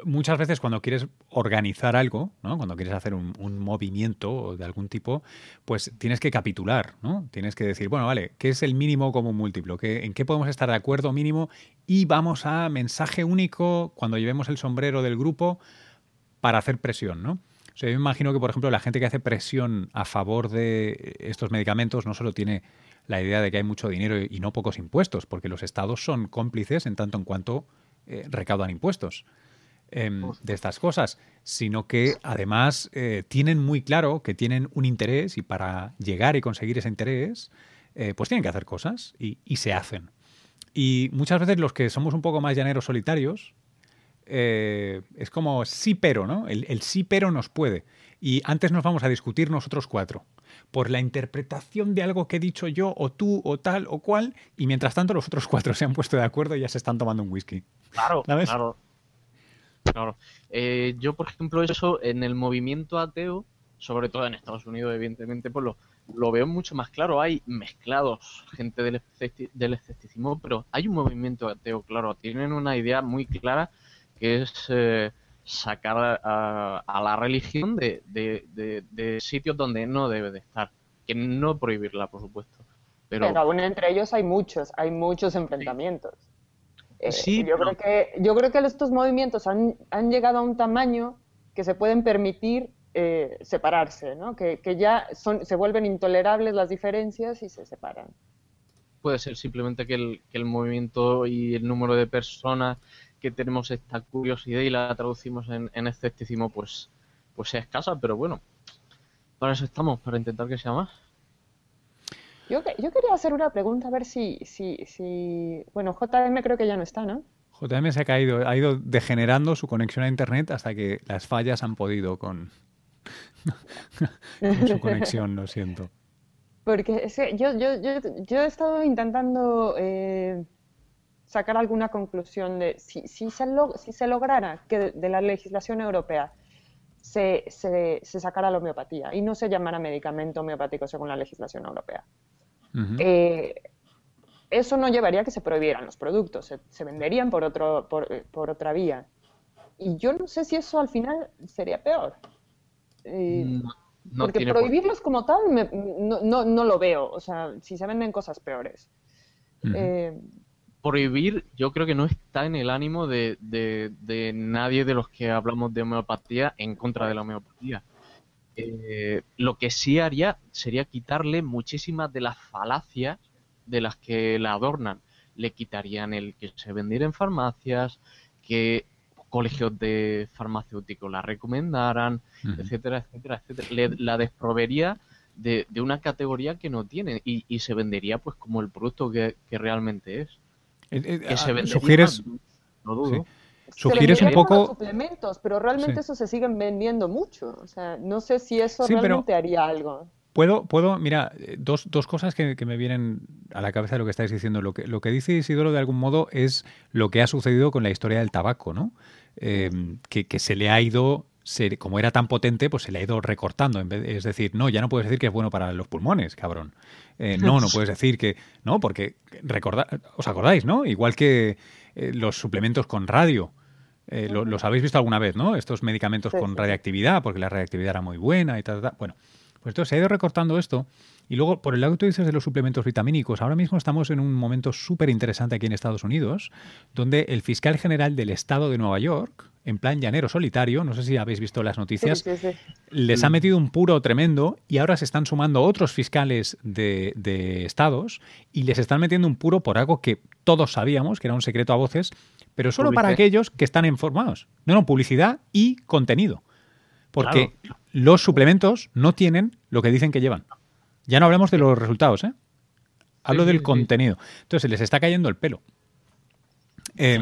muchas veces cuando quieres organizar algo, ¿no? cuando quieres hacer un, movimiento de algún tipo, pues tienes que capitular, ¿no? Tienes que decir, bueno, vale, ¿qué es el mínimo común múltiplo? ¿Qué, ¿En qué podemos estar de acuerdo mínimo? Y vamos a mensaje único cuando llevemos el sombrero del grupo para hacer presión, ¿no? O sea, yo me imagino que, por ejemplo, la gente que hace presión a favor de estos medicamentos no solo tiene la idea de que hay mucho dinero y no pocos impuestos, porque los estados son cómplices en tanto en cuanto eh, recaudan impuestos. Em, de estas cosas, sino que además eh, tienen muy claro que tienen un interés y para llegar y conseguir ese interés, eh, pues tienen que hacer cosas y, se hacen. Y muchas veces los que somos un poco más llaneros solitarios, eh, es como sí pero, ¿no? El, el, sí pero nos puede. Y antes nos vamos a discutir nosotros cuatro por la interpretación de algo que he dicho yo o tú o tal o cual y mientras tanto los otros cuatro se han puesto de acuerdo y ya se están tomando un whisky. Claro, claro. Claro. Eh, yo, por ejemplo, eso en el movimiento ateo, sobre todo en Estados Unidos, evidentemente, pues lo, lo veo mucho más claro. Hay mezclados gente del, del escepticismo, pero hay un movimiento ateo, claro. Tienen una idea muy clara que es eh, sacar a, la religión de, de, sitios donde no debe de estar. Que no prohibirla, por supuesto. Pero, aún entre ellos hay muchos, hay muchos enfrentamientos. Eh, yo, creo que, yo creo que estos movimientos han, han, llegado a un tamaño que se pueden permitir eh, separarse, ¿no? que, que ya son, se vuelven intolerables las diferencias y se separan. Puede ser simplemente que el, que el movimiento y el número de personas que tenemos esta curiosidad y la traducimos en, en escepticismo, pues, pues sea escasa, pero bueno, para eso estamos, para intentar que sea más. Yo, quería hacer una pregunta, a ver si, si, si... Bueno, JM creo que ya no está, ¿no? JM se ha caído, ha ido degenerando su conexión a Internet hasta que las fallas han podido con, con su conexión, lo siento. Porque es que yo, yo, yo, yo he estado intentando eh, sacar alguna conclusión de si, si, se, si se lograra que de, la legislación europea se, se, se, sacara la homeopatía y no se llamara medicamento homeopático según la legislación europea. Eh, eso no llevaría a que se prohibieran los productos, se, se venderían por, otro, por, por, otra vía. Y yo no sé si eso al final sería peor. Eh, no, no porque prohibirlos por... como tal me, no, no, no, lo veo. O sea, si se venden cosas peores. Uh -huh. eh, Prohibir, yo creo que no está en el ánimo de, de, de, nadie de los que hablamos de homeopatía en contra de la homeopatía. Eh, lo que sí haría sería quitarle muchísimas de las falacias de las que la adornan. Le quitarían el que se vendiera en farmacias, que colegios de farmacéuticos la recomendaran, uh -huh. etcétera, etcétera, etcétera. Le, la desprovería de, de, una categoría que no tiene y, y, se vendería pues como el producto que, que realmente es. Eh, eh, que se vendería sugieres, no dudo. Sí. Sugieres un poco suplementos, pero realmente sí. eso se siguen vendiendo mucho. O sea, no sé si eso sí, realmente pero... haría algo. Puedo, puedo, mira, dos, dos cosas que, que, me vienen a la cabeza de lo que estáis diciendo. Lo que, lo que dice Isidoro de algún modo es lo que ha sucedido con la historia del tabaco, ¿no? Eh, que, que, se le ha ido, se, como era tan potente, pues se le ha ido recortando. En vez, es decir, no, ya no puedes decir que es bueno para los pulmones, cabrón. Eh, no, no puedes decir que. No, porque recordad, os acordáis, ¿no? Igual que eh, los suplementos con radio. Eh, lo, los habéis visto alguna vez, ¿no? Estos medicamentos sí, con radiactividad, porque la radiactividad era muy buena y tal, tal. Bueno, pues entonces se ha ido recortando esto. Y luego, por el lado que tú dices de los suplementos vitamínicos, ahora mismo estamos en un momento súper interesante aquí en Estados Unidos, donde el fiscal general del estado de Nueva York, en plan llanero solitario, no sé si habéis visto las noticias, sí, sí, sí. les ha metido un puro tremendo y ahora se están sumando otros fiscales de, de, estados y les están metiendo un puro por algo que todos sabíamos, que era un secreto a voces, pero solo para aquellos que están informados. No, no, publicidad y contenido. Porque claro. los suplementos no tienen lo que dicen que llevan. Ya no hablamos de los resultados, ¿eh? Hablo sí, del sí, contenido. Entonces, les está cayendo el pelo. Eh,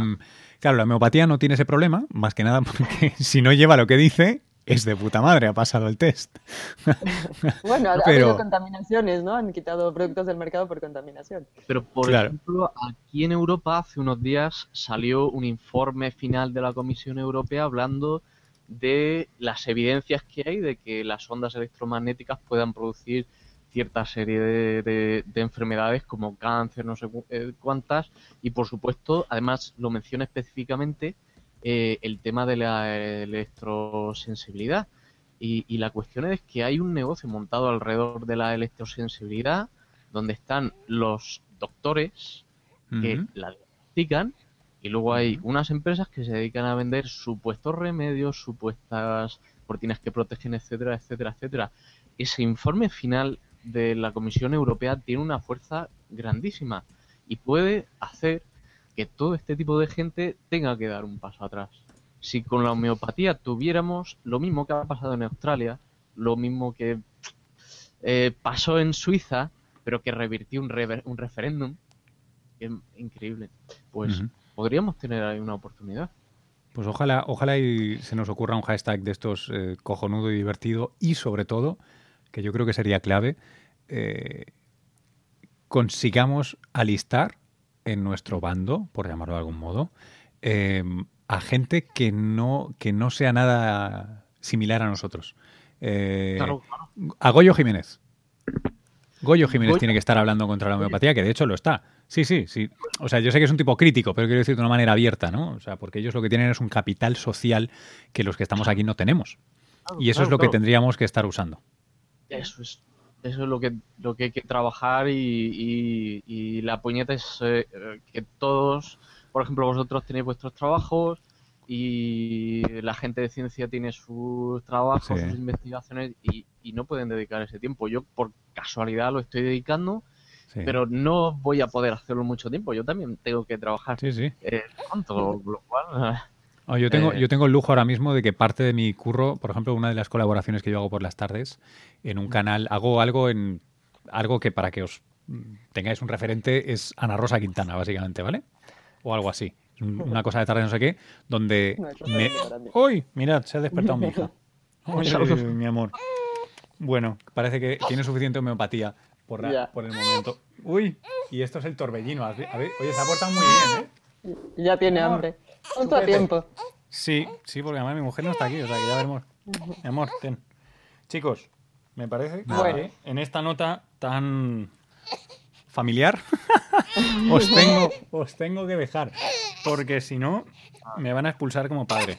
claro, la homeopatía no tiene ese problema, más que nada porque si no lleva lo que dice, es de puta madre, ha pasado el test. bueno, ha Pero... habido contaminaciones, ¿no? Han quitado productos del mercado por contaminación. Pero, por claro. ejemplo, aquí en Europa hace unos días salió un informe final de la Comisión Europea hablando de las evidencias que hay de que las ondas electromagnéticas puedan producir cierta serie de, de, de, enfermedades como cáncer, no sé eh, cuántas, y por supuesto, además lo menciona específicamente eh, el tema de la electrosensibilidad. Y, y, la cuestión es que hay un negocio montado alrededor de la electrosensibilidad, donde están los doctores que uh -huh. la diagnostican, y luego hay unas empresas que se dedican a vender supuestos remedios, supuestas cortinas que protegen, etcétera, etcétera, etcétera. Ese informe final de la Comisión Europea tiene una fuerza grandísima y puede hacer que todo este tipo de gente tenga que dar un paso atrás. Si con la homeopatía tuviéramos lo mismo que ha pasado en Australia, lo mismo que eh, pasó en Suiza, pero que revirtió un, rever un referéndum, es increíble, pues uh -huh. podríamos tener ahí una oportunidad. Pues ojalá, ojalá y se nos ocurra un hashtag de estos eh, cojonudo y divertido y sobre todo que yo creo que sería clave, eh, consigamos alistar en nuestro bando, por llamarlo de algún modo, eh, a gente que no, que no sea nada similar a nosotros. Eh, claro, claro. A Goyo Jiménez. Goyo Jiménez Goyo. tiene que estar hablando contra la homeopatía, que de hecho lo está. Sí, sí, sí. O sea, yo sé que es un tipo crítico, pero quiero decir de una manera abierta, ¿no? O sea, porque ellos lo que tienen es un capital social que los que estamos aquí no tenemos. Y eso es lo que tendríamos que estar usando. Eso es, eso es lo que, lo que hay que trabajar y, y, y la puñeta es eh, que todos, por ejemplo, vosotros tenéis vuestros trabajos y la gente de ciencia tiene sus trabajos, sí. sus investigaciones y, y, no pueden dedicar ese tiempo. Yo por casualidad lo estoy dedicando, sí. pero no voy a poder hacerlo mucho tiempo. Yo también tengo que trabajar sí, sí. Eh, pronto, lo cual... Oh, yo, tengo, eh, yo tengo el lujo ahora mismo de que parte de mi curro, por ejemplo, una de las colaboraciones que yo hago por las tardes, en un canal, hago algo en algo que para que os tengáis un referente es Ana Rosa Quintana, básicamente, ¿vale? O algo así. Una cosa de tarde no sé qué, donde me... ¡Uy! Mirad, se ha despertado mi hija. mi amor. Bueno, parece que tiene suficiente homeopatía por, por el momento. Uy, y esto es el torbellino. A ver, oye, se ha portado muy bien, ¿eh? Ya tiene hambre. ¿Cuánto tiempo? Sí, sí, porque además mi mujer no está aquí, o sea que ya veremos. Mi amor, ten. Chicos, me parece que en esta nota tan familiar os, tengo, os tengo que dejar, porque si no me van a expulsar como padre.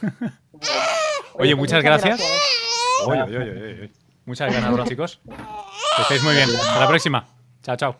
Oye, muchas gracias. Oye, oye, oye, muchas gracias, chicos. Que estéis muy bien. Hasta la próxima. chao. chao.